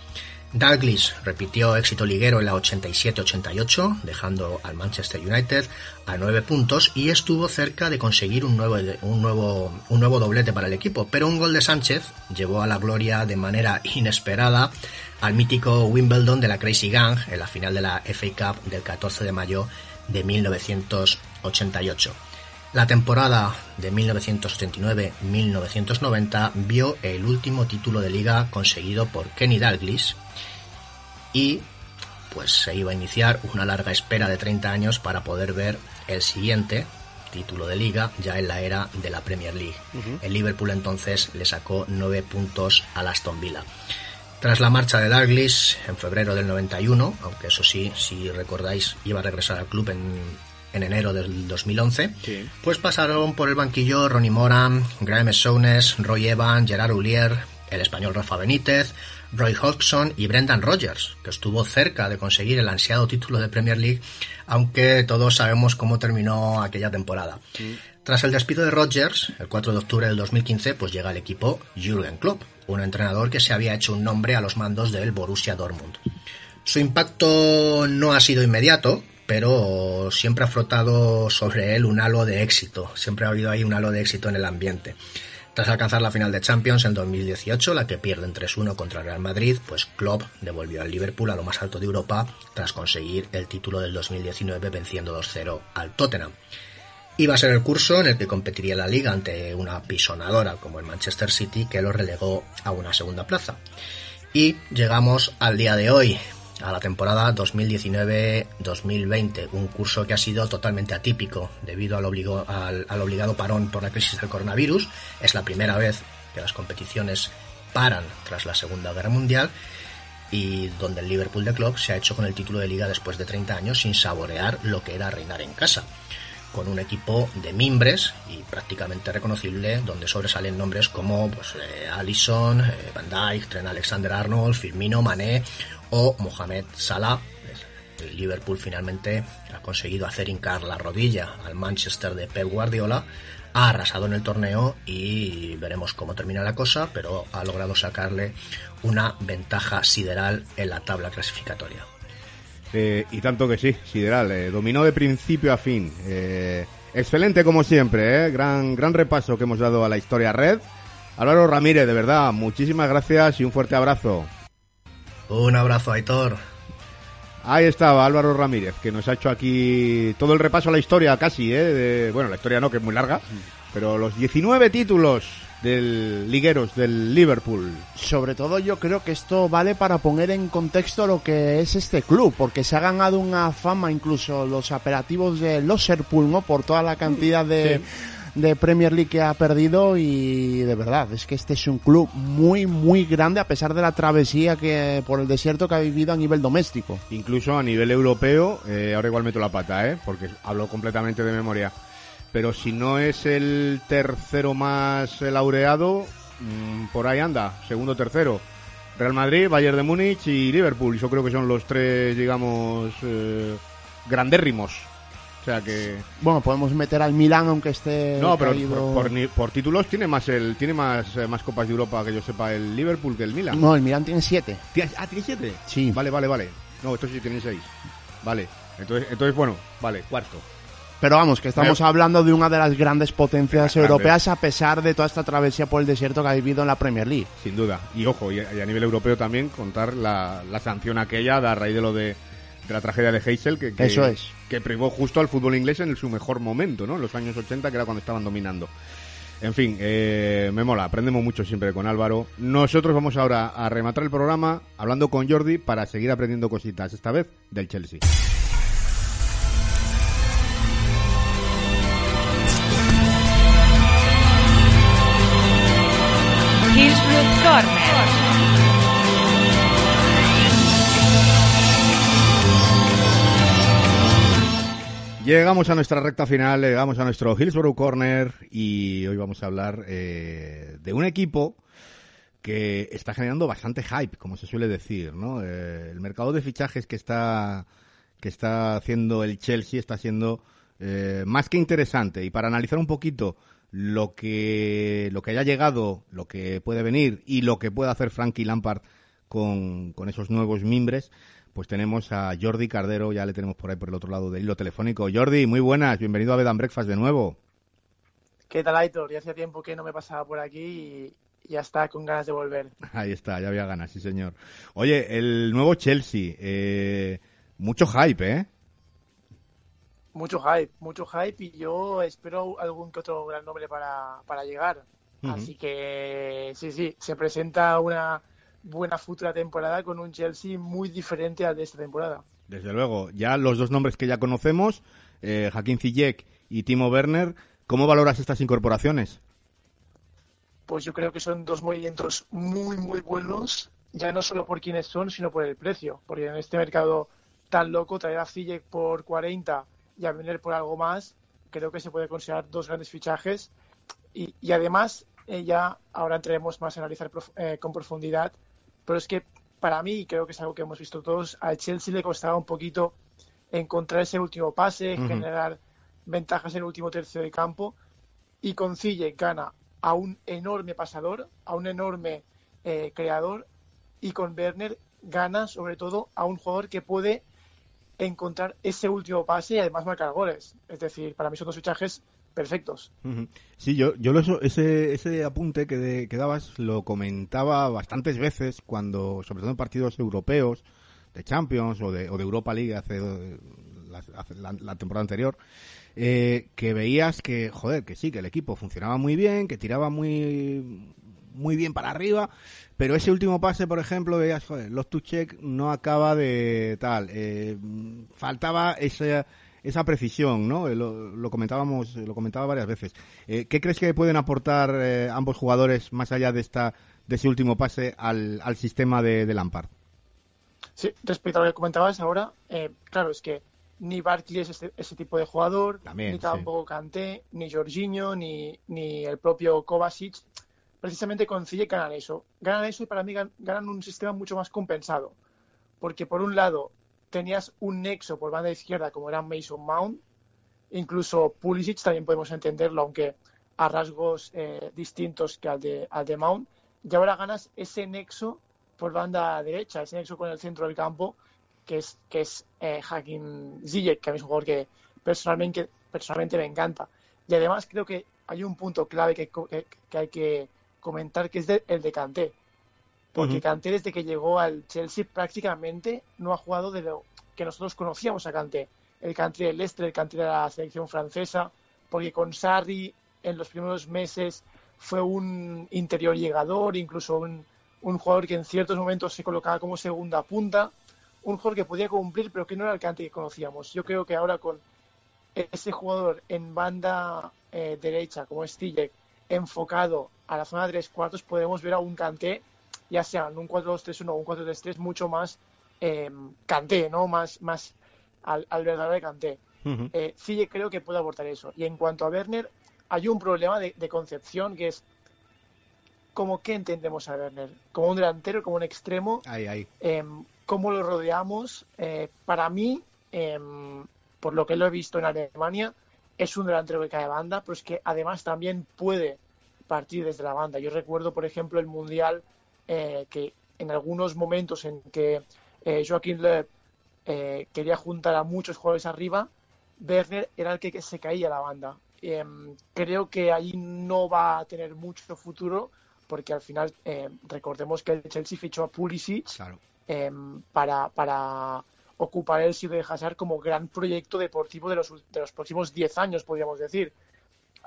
Dalglish repitió éxito liguero en la 87-88, dejando al Manchester United a 9 puntos y estuvo cerca de conseguir un nuevo, un, nuevo, un nuevo doblete para el equipo, pero un gol de Sánchez llevó a la gloria de manera inesperada al mítico Wimbledon de la Crazy Gang en la final de la FA Cup del 14 de mayo de 1988. La temporada de 1989-1990 vio el último título de liga conseguido por Kenny Dalglish y pues se iba a iniciar una larga espera de 30 años para poder ver el siguiente título de liga ya en la era de la Premier League. El Liverpool entonces le sacó 9 puntos al Aston Villa. Tras la marcha de Dalglish en febrero del 91, aunque eso sí, si recordáis, iba a regresar al club en, en enero del 2011, Sí. pues pasaron por el banquillo Ronnie Moran, Graham Souness, Roy Evans, Gerard Ulier, el español Rafa Benítez, Roy Hodgson y Brendan Rodgers, que estuvo cerca de conseguir el ansiado título de Premier League, aunque todos sabemos cómo terminó aquella temporada. Tras el despido de Rodgers, el 4 de octubre del 2015, pues llega al equipo Jürgen Klopp, un entrenador que se había hecho un nombre a los mandos del Borussia Dortmund. Su impacto no ha sido inmediato, pero siempre ha frotado sobre él un halo de éxito. Siempre ha habido ahí un halo de éxito en el ambiente. Tras alcanzar la final de Champions en 2018, la que pierden 3-1 contra el Real Madrid, pues Klopp devolvió al Liverpool a lo más alto de Europa tras conseguir el título del 2019 venciendo 2-0 al Tottenham. Iba a ser el curso en el que competiría la liga ante una pisonadora como el Manchester City que lo relegó a una segunda plaza. Y llegamos al día de hoy, a la temporada 2019-2020, un curso que ha sido totalmente atípico debido al, obligo- al- obligado parón por la crisis del coronavirus. Es la primera vez que las competiciones paran tras la Segunda Guerra Mundial y donde el Liverpool de Club se ha hecho con el título de liga después de 30 años sin saborear lo que era reinar en casa con un equipo de mimbres y prácticamente reconocible, donde sobresalen nombres como pues, eh, Allison, eh, Van Dijk, Trent Alexander-Arnold, Firmino, Mané o Mohamed Salah. El Liverpool finalmente ha conseguido hacer hincar la rodilla al Manchester de Pep Guardiola, ha arrasado en el torneo y veremos cómo termina la cosa, pero ha logrado sacarle una ventaja sideral en la tabla clasificatoria. Eh, y tanto que sí, Sideral, eh, dominó de principio a fin. Eh, excelente como siempre, eh, gran, gran repaso que hemos dado a la historia red. Álvaro Ramírez, de verdad, muchísimas gracias y un fuerte abrazo. Un abrazo, Aitor. Ahí estaba Álvaro Ramírez, que nos ha hecho aquí todo el repaso a la historia casi, ¿eh? de- bueno, la historia no, que es muy larga, pero los 19 títulos del ligueros del Liverpool. Sobre todo yo creo que esto vale para poner en contexto lo que es este club, porque se ha ganado una fama incluso los apelativos de Loserpool, ¿no? Por toda la cantidad de, de Premier League que ha perdido y de verdad, es que este es un club muy, muy grande a pesar de la travesía que por el desierto que ha vivido a nivel doméstico. Incluso a nivel europeo, eh, ahora igual meto la pata, ¿eh? porque hablo completamente de memoria. Pero si no es el tercero más laureado, mm, por ahí anda, segundo, tercero. Real Madrid, Bayern de Múnich y Liverpool. Yo creo que son los tres, digamos, eh, grandérrimos. O sea que... Bueno, podemos meter al Milan aunque esté No, pero por, por por títulos tiene más el tiene más, eh, más copas de Europa que yo sepa el Liverpool que el Milan. No, el Milan tiene siete. ¿Tiene- Ah, ¿tiene siete? Sí. Vale, vale, vale. No, estos sí tienen seis. Vale. Entonces, entonces bueno, vale, cuarto. Pero vamos, que estamos Pero- hablando de una de las grandes potencias europeas a pesar de toda esta travesía por el desierto que ha vivido en la Premier League. Sin duda. Y ojo, y a, nivel europeo también contar la, la sanción aquella a raíz de lo de, de la tragedia de Heysel que, que- Eso es. que privó justo al fútbol inglés en su mejor momento, ¿no? En los años 80, que era cuando estaban dominando. En fin, eh, me mola, aprendemos mucho siempre con Álvaro. Nosotros vamos ahora a rematar el programa hablando con Jordi para seguir aprendiendo cositas, esta vez del Chelsea. Llegamos a nuestra recta final, llegamos a nuestro Hillsborough Corner y hoy vamos a hablar eh, de un equipo que está generando bastante hype, como se suele decir, ¿no? Eh, el mercado de fichajes que está que está haciendo el Chelsea está siendo eh, más que interesante y para analizar un poquito lo que lo que haya llegado, lo que puede venir y lo que puede hacer Frankie Lampard con, con esos nuevos mimbres, pues tenemos a Jordi Cardero, ya le tenemos por ahí por el otro lado del hilo telefónico. Jordi, muy buenas, bienvenido a Bed and Breakfast de nuevo. ¿Qué tal, Aitor? Ya hacía tiempo que no me pasaba por aquí y ya está con ganas de volver. [LAUGHS] Ahí está, ya había ganas, sí señor. Oye, el nuevo Chelsea, eh, mucho hype, ¿eh? Mucho hype, mucho hype y yo espero algún que otro gran nombre para, para llegar. Así que sí, sí, se presenta una buena futura temporada con un Chelsea muy diferente al de esta temporada. Desde luego, ya los dos nombres que ya conocemos, eh, Joaquín Ziyech y Timo Werner, ¿cómo valoras estas incorporaciones? Pues yo creo que son dos movimientos muy, muy buenos, ya no solo por quiénes son, sino por el precio. Porque en este mercado tan loco, traer a Ziyech por 40 y a Werner por algo más, creo que se puede considerar dos grandes fichajes. Y, y además, eh, ya ahora entraremos más a analizar prof- eh, con profundidad, pero es que para mí, y creo que es algo que hemos visto todos, al Chelsea le costaba un poquito encontrar ese último pase, generar ventajas en el último tercio de campo. Y con Ziyech gana a un enorme pasador, a un enorme eh, creador. Y con Werner gana sobre todo a un jugador que puede encontrar ese último pase y además marcar goles. Es decir, para mí son dos fichajes perfectos. Sí, yo, yo lo- ese, ese apunte que, de- que dabas lo comentaba bastantes veces cuando, sobre todo en partidos europeos, de Champions o de, o de Europa League hace, la, temporada anterior, eh, que veías que, joder, que sí, que el equipo funcionaba muy bien, que tiraba muy, muy bien para arriba, pero ese último pase, por ejemplo, veías, joder, los check no acaba de tal, eh, faltaba esa, esa precisión, ¿no? Eh, Lo, lo comentábamos, lo comentaba varias veces. Eh, ¿Qué crees que pueden aportar eh, ambos jugadores más allá de esta, de ese último pase al, al sistema de, de Lampard? Sí, respecto a lo que comentabas ahora, eh, claro, es que ni Barkley es este- ese tipo de jugador, También, ni sí. tampoco Kanté, ni Jorginho, ni, ni el propio Kovacic. Precisamente con Ziyech ganan eso. Ganan eso y para mí gan- ganan un sistema mucho más compensado. Porque por un lado tenías un nexo por banda izquierda como era Mason Mount, incluso Pulisic también podemos entenderlo, aunque a rasgos eh, distintos que al de, al de Mount. Y ahora ganas ese nexo por banda derecha, ese nexo con el centro del campo, que es, que es eh, Hakim Ziyech, que a mí es un jugador que personalmente, personalmente me encanta. Y además creo que hay un punto clave que, que- que hay que comentar, que es de- el de Kanté. Porque Ujú. Kanté desde que llegó al Chelsea prácticamente no ha jugado de lo que nosotros conocíamos a Kanté. El Kanté del Leicester, el Kanté de la selección francesa, porque con Sarri en los primeros meses fue un interior llegador, incluso un, un jugador que en ciertos momentos se colocaba como segunda punta, un jugador que podía cumplir pero que no era el Kanté que conocíamos. Yo creo que ahora con ese jugador en banda eh, derecha como es Ziyech, enfocado a la zona de tres cuartos, podemos ver a un Kanté, ya sea en un 4-2-3-1 o un 4-3-3, mucho más eh, Kanté, ¿no? Más, más al, al verdadero Kanté. Ujú. Eh, Ziyech creo que puede aportar eso. Y en cuanto a Werner, hay un problema de, de concepción que es como qué entendemos a Werner, como un delantero, como un extremo, Ahí, ahí. em, cómo lo rodeamos. Eh, para mí, em, por lo que lo he visto en Alemania, es un delantero que cae de banda, pero es que además también puede partir desde la banda. Yo recuerdo, por ejemplo, el Mundial eh, que en algunos momentos en que eh, Joaquín Löw eh, quería juntar a muchos jugadores arriba, Werner era el que, que se caía la banda. Em, creo que ahí no va a tener mucho futuro porque al final eh, recordemos que el Chelsea fichó a Pulisic Claro. em, para, para ocupar el sitio de Hazard como gran proyecto deportivo de los, de los próximos 10 años, podríamos decir.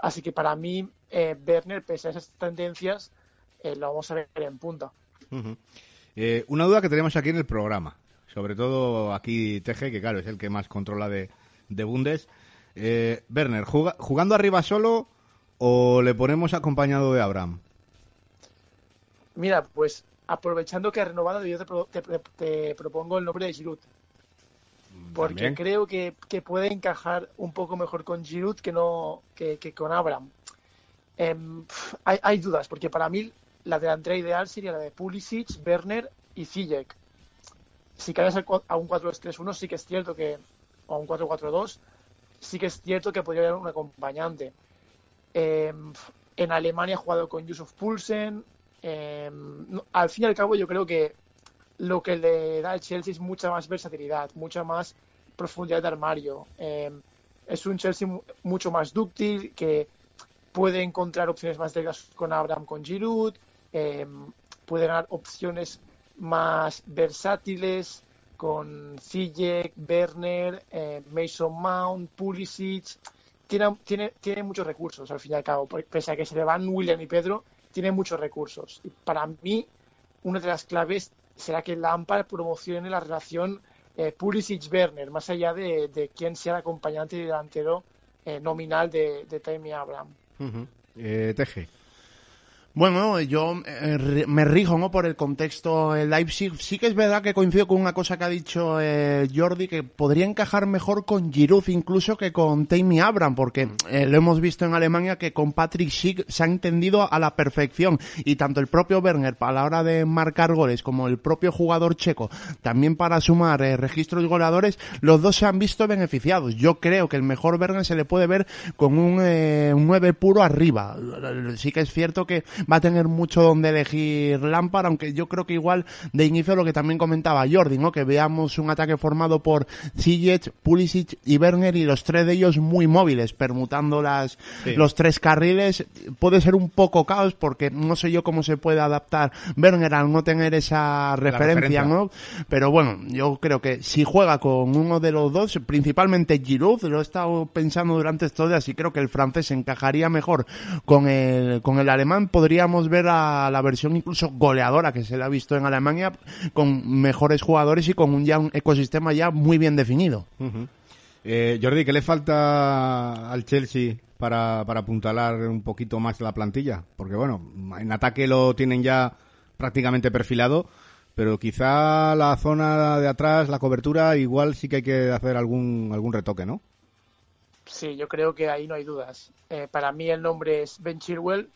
Así que para mí, eh, Werner, pese a esas tendencias, eh, lo vamos a ver en punta. Eh, una duda que tenemos aquí en el programa, sobre todo aquí Teje, que claro, es el que más controla de, de Bundes. Eh, Werner, ¿juga- ¿jugando arriba solo o le ponemos acompañado de Abraham? Mira, pues aprovechando que ha renovado, yo te, pro- te- te- te propongo el nombre de Giroud. Porque También. creo que, que puede encajar un poco mejor con Giroud que no que, que con Abraham. Em, hay, hay dudas, porque para mí la delantera ideal sería la de Pulisic, Werner y Ziyech. Si cua- a un 4-3-1, sí que es cierto que, o a un 4-4-2, sí que es cierto que podría haber un acompañante. Em, en Alemania ha jugado con Yusuf Poulsen. em, al fin y al cabo, yo creo que lo que le da al Chelsea es mucha más versatilidad, mucha más profundidad de armario. Eh, es un Chelsea mu- mucho más dúctil, que puede encontrar opciones más delgadas con Abraham, con Giroud, eh, puede ganar opciones más versátiles con Ziyech, Werner, eh, Mason Mount, Pulisic. Tiene, muchos recursos, al fin y al cabo. Pese a que se le van William y Pedro, tiene muchos recursos. Y para mí, una de las claves será que Lampard promocione la relación eh, Pulisic-Werner, más allá de, de quién sea el acompañante y delantero eh, nominal de, de Tammy Abraham. Ujú. Eh, Teje. Bueno, yo eh, me rijo ¿no? por el contexto en Leipzig. Sí que es verdad que coincido con una cosa que ha dicho eh, Jordi, que podría encajar mejor con Giroud incluso que con Tammy Abraham, porque eh, lo hemos visto en Alemania que con Patrick Schick se ha entendido a la perfección y tanto el propio Werner a la hora de marcar goles como el propio jugador checo también para sumar eh, registros goleadores, los dos se han visto beneficiados. Yo creo que el mejor Werner se le puede ver con un, eh, un 9 puro arriba. Sí que es cierto que va a tener mucho donde elegir Lampard, aunque yo creo que igual de inicio lo que también comentaba Jordi, ¿no? Que veamos un ataque formado por Ziyech, Pulisic y Werner y los tres de ellos muy móviles, permutando las, Sí. los tres carriles. Puede ser un poco caos porque no sé yo cómo se puede adaptar Werner al no tener esa referencia, referencia. ¿no? Pero bueno, yo creo que si juega con uno de los dos, principalmente Giroud, lo he estado pensando durante estos días y creo que el francés encajaría mejor con el, con el alemán, podríamos ver a la versión incluso goleadora que se le ha visto en Alemania con mejores jugadores y con un ya un ecosistema ya muy bien definido. Eh, Jordi, ¿qué le falta al Chelsea para, para apuntalar un poquito más la plantilla? Porque bueno, en ataque lo tienen ya prácticamente perfilado, pero quizá la zona de atrás, la cobertura, igual sí que hay que hacer algún, algún retoque, ¿no? Sí, yo creo que ahí no hay dudas. Eh, para mí el nombre es Ben Chilwell,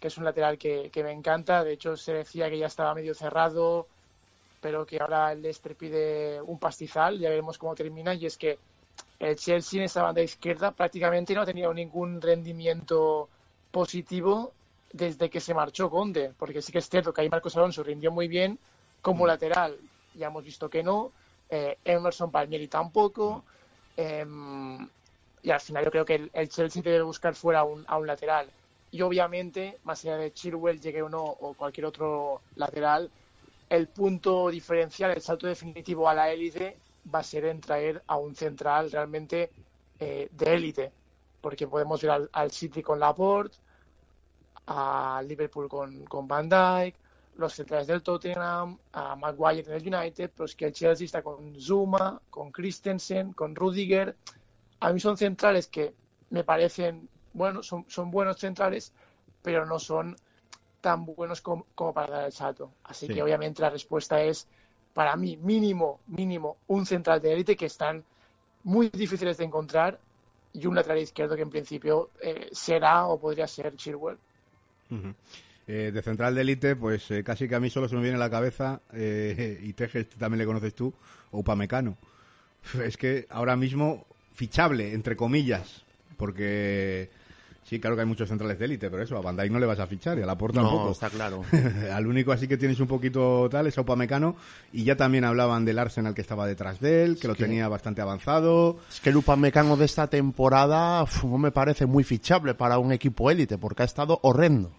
que es un lateral que, que me encanta. De hecho, se decía que ya estaba medio cerrado, pero que ahora el Leicester pide un pastizal. Ya veremos cómo termina. Y es que el Chelsea en esa banda izquierda prácticamente no ha tenido ningún rendimiento positivo desde que se marchó Conde. Porque sí que es cierto que ahí Marcos Alonso rindió muy bien como lateral. Ya hemos visto que no. Eh, Emerson Palmieri tampoco. Em, y al final yo creo que el, el Chelsea debe buscar fuera a un, a un lateral. Y obviamente, más allá de Chilwell llegue o no, o cualquier otro lateral, el punto diferencial, el salto definitivo a la élite va a ser en traer a un central realmente eh, de élite, porque podemos ver al, al City con Laporte, a Liverpool con, con Van Dijk, los centrales del Tottenham, a Maguire en el United, pero es que el Chelsea está con Zuma, con Christensen, con Rudiger. A mí son centrales que me parecen, bueno, son, son buenos centrales, pero no son tan buenos como, como para dar el salto. Así Sí. que obviamente la respuesta es, para mí, mínimo, mínimo, un central de élite que están muy difíciles de encontrar y un lateral izquierdo que en principio eh, será o podría ser Chilwell. Eh, de central de élite, pues eh, casi que a mí solo se me viene a la cabeza, eh, [LAUGHS] y Tejes también le conoces tú, Upamecano. Es que ahora mismo fichable, entre comillas, porque sí, claro que hay muchos centrales de élite, pero eso, a Dijk no le vas a fichar y a Laporte No, tampoco. está claro. [LAUGHS] Al único así que tienes un poquito tal es a Upamecano y ya también hablaban del Arsenal que estaba detrás de él, que lo que- tenía bastante avanzado. Es que el Upamecano de esta temporada uf, no me parece muy fichable para un equipo élite, porque ha estado horrendo.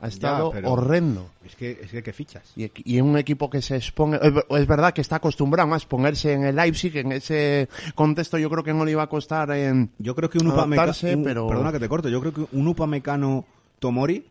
Ha estado horrendo. Es que es que, ¿qué fichas? Y, y un equipo que se expone, es ver- es verdad que está acostumbrado a exponerse en el Leipzig, en ese contexto yo creo que no le iba a costar en Yo creo que un Upamecano, pero perdona que te corte, yo creo que un Upamecano Tomori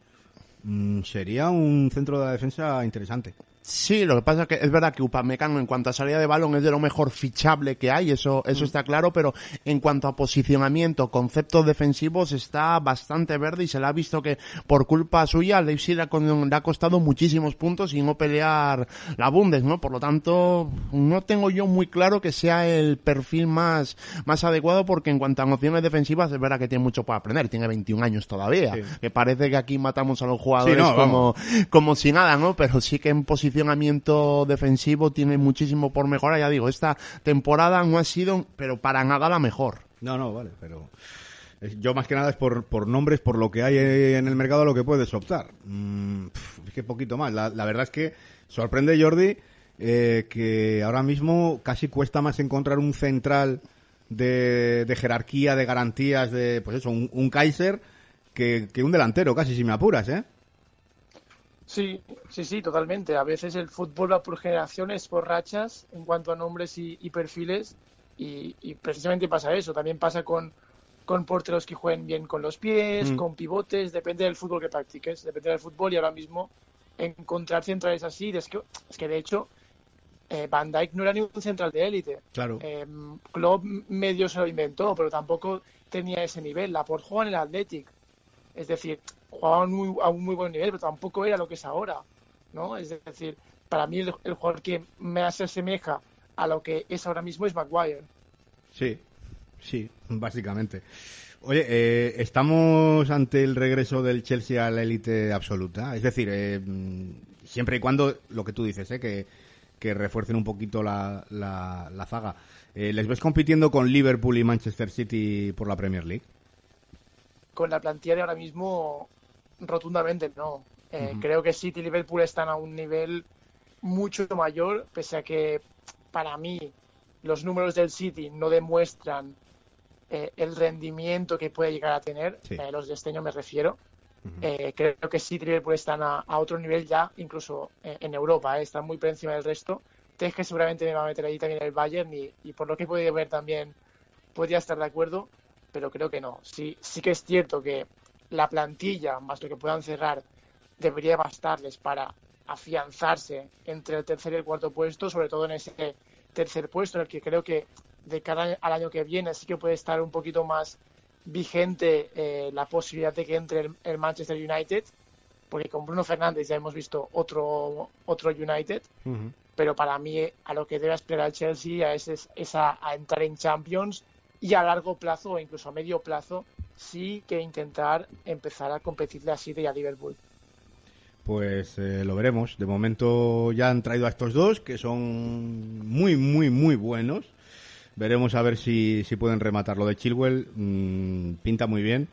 mm, sería un centro de la defensa interesante. Sí, lo que pasa es que es verdad que Upamecano en cuanto a salida de balón es de lo mejor fichable que hay, eso eso Mm. está claro, pero en cuanto a posicionamiento, conceptos defensivos está bastante verde y se le ha visto que por culpa suya al Leipzig le ha, le ha costado muchísimos puntos y no pelear la Bundes, ¿no? Por lo tanto, no tengo yo muy claro que sea el perfil más más adecuado porque en cuanto a nociones defensivas es verdad que tiene mucho para aprender, tiene 21 años todavía, Sí. que parece que aquí matamos a los jugadores Sí, no, como como si nada, ¿no? Pero sí que en posicionamiento defensivo tiene muchísimo por mejorar. Ya digo, esta temporada no ha sido, pero para nada la mejor. No, no, vale, pero es- yo más que nada es por, por nombres, por lo que hay en el mercado lo que puedes optar. Mm, es que poquito más. La, verdad es que sorprende Jordi eh, que ahora mismo casi cuesta más encontrar un central de, jerarquía, de garantías, de pues eso, un, Kaiser que un delantero, casi si me apuras, ¿eh? Sí, sí, sí, totalmente. A veces el fútbol va por generaciones, por rachas, en cuanto a nombres y, y perfiles, y, y precisamente pasa eso. También pasa con, con porteros que jueguen bien con los pies, Mm. con pivotes, depende del fútbol que practiques, depende del fútbol y ahora mismo encontrar centrales así, es que, es que de hecho eh, Van Dijk no era ni un central de élite. Claro. Eh, Klopp medio se lo inventó, pero tampoco tenía ese nivel. Laporte jugaba en el Athletic. Es decir, jugaba a un muy, a un muy buen nivel, pero tampoco era lo que es ahora. ¿no? Es decir, para mí el, el jugador que más se asemeja a lo que es ahora mismo es Maguire. Sí, sí, básicamente. Oye, eh, estamos ante el regreso del Chelsea a la élite absoluta. Es decir, eh, siempre y cuando, lo que tú dices, eh, que, que refuercen un poquito la, la, la zaga. Eh, ¿Les ves compitiendo con Liverpool y Manchester City por la Premier League? Con la plantilla de ahora mismo, rotundamente no. Eh. Creo que City y Liverpool están a un nivel mucho mayor, pese a que para mí los números del City no demuestran eh, el rendimiento que puede llegar a tener, Sí. eh, los de este año me refiero. Eh, creo que City y Liverpool están a, a otro nivel ya, incluso eh, en Europa, eh, están muy por encima del resto. Teje seguramente me va a meter ahí también el Bayern y, y por lo que he podido ver también podría estar de acuerdo, pero creo que no. Sí, sí que es cierto que la plantilla, más lo que puedan cerrar, debería bastarles para afianzarse entre el tercer y el cuarto puesto, sobre todo en ese tercer puesto, en el que creo que de cara al año que viene sí que puede estar un poquito más vigente eh, la posibilidad de que entre el, el Manchester United, porque con Bruno Fernández ya hemos visto otro, otro United, pero para mí a lo que debe aspirar el Chelsea es, es, es a, a entrar en Champions y a largo plazo o incluso a medio plazo sí que intentar empezar a competirle a y a Liverpool. Pues eh, lo veremos. De momento ya han traído a estos dos, que son muy, muy, muy buenos. Veremos a ver si, si pueden rematar. Lo de Chilwell mm, pinta muy bien.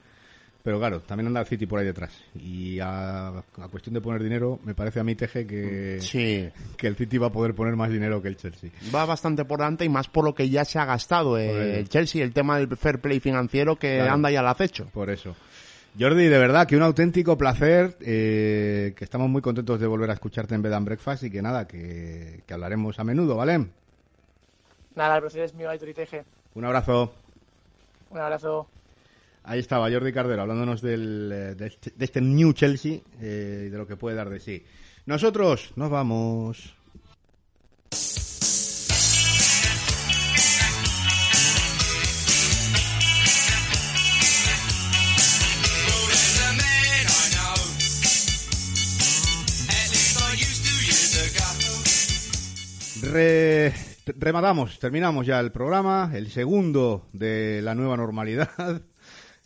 Pero claro, también anda el City por ahí detrás. Y a, a cuestión de poner dinero, me parece a mí, Teje, que, Sí. que el City va a poder poner más dinero que el Chelsea. Va bastante por delante y más por lo que ya se ha gastado eh, el Chelsea, el tema del fair play financiero que Claro. anda ya al acecho. Por eso. Jordi, de verdad que un auténtico placer, eh, que estamos muy contentos de volver a escucharte en Bed and Breakfast y que nada, que, que hablaremos a menudo, ¿vale? Nada, el placer es mío, Aitor y Teje. Un abrazo. Un abrazo. Ahí estaba Jordi Cardero hablándonos del, eh, de, este, de este New Chelsea eh, y de lo que puede dar de sí. Nosotros nos vamos. Re- rematamos, terminamos ya el programa, el segundo de la nueva normalidad.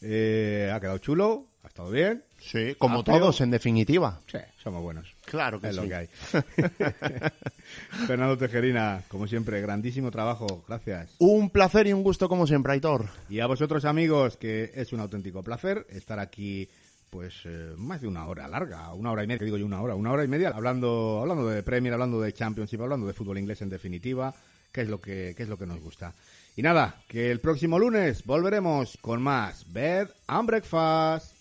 Eh, ha quedado chulo, ha estado bien. Sí, como Amplio. todos, en definitiva. Sí, somos buenos. Claro que es lo sí. que hay. [LAUGHS] Fernando Tejerina, como siempre, grandísimo trabajo, gracias. Un placer y un gusto como siempre, Aitor. Y a vosotros amigos, que es un auténtico placer estar aquí, pues eh, más de una hora larga, una hora y media, que digo yo una hora, una hora y media, hablando, hablando de Premier, hablando de Championship, hablando de fútbol inglés en definitiva, que es lo que, que es lo que nos gusta. Y nada, que el próximo lunes volveremos con más Bed and Breakfast.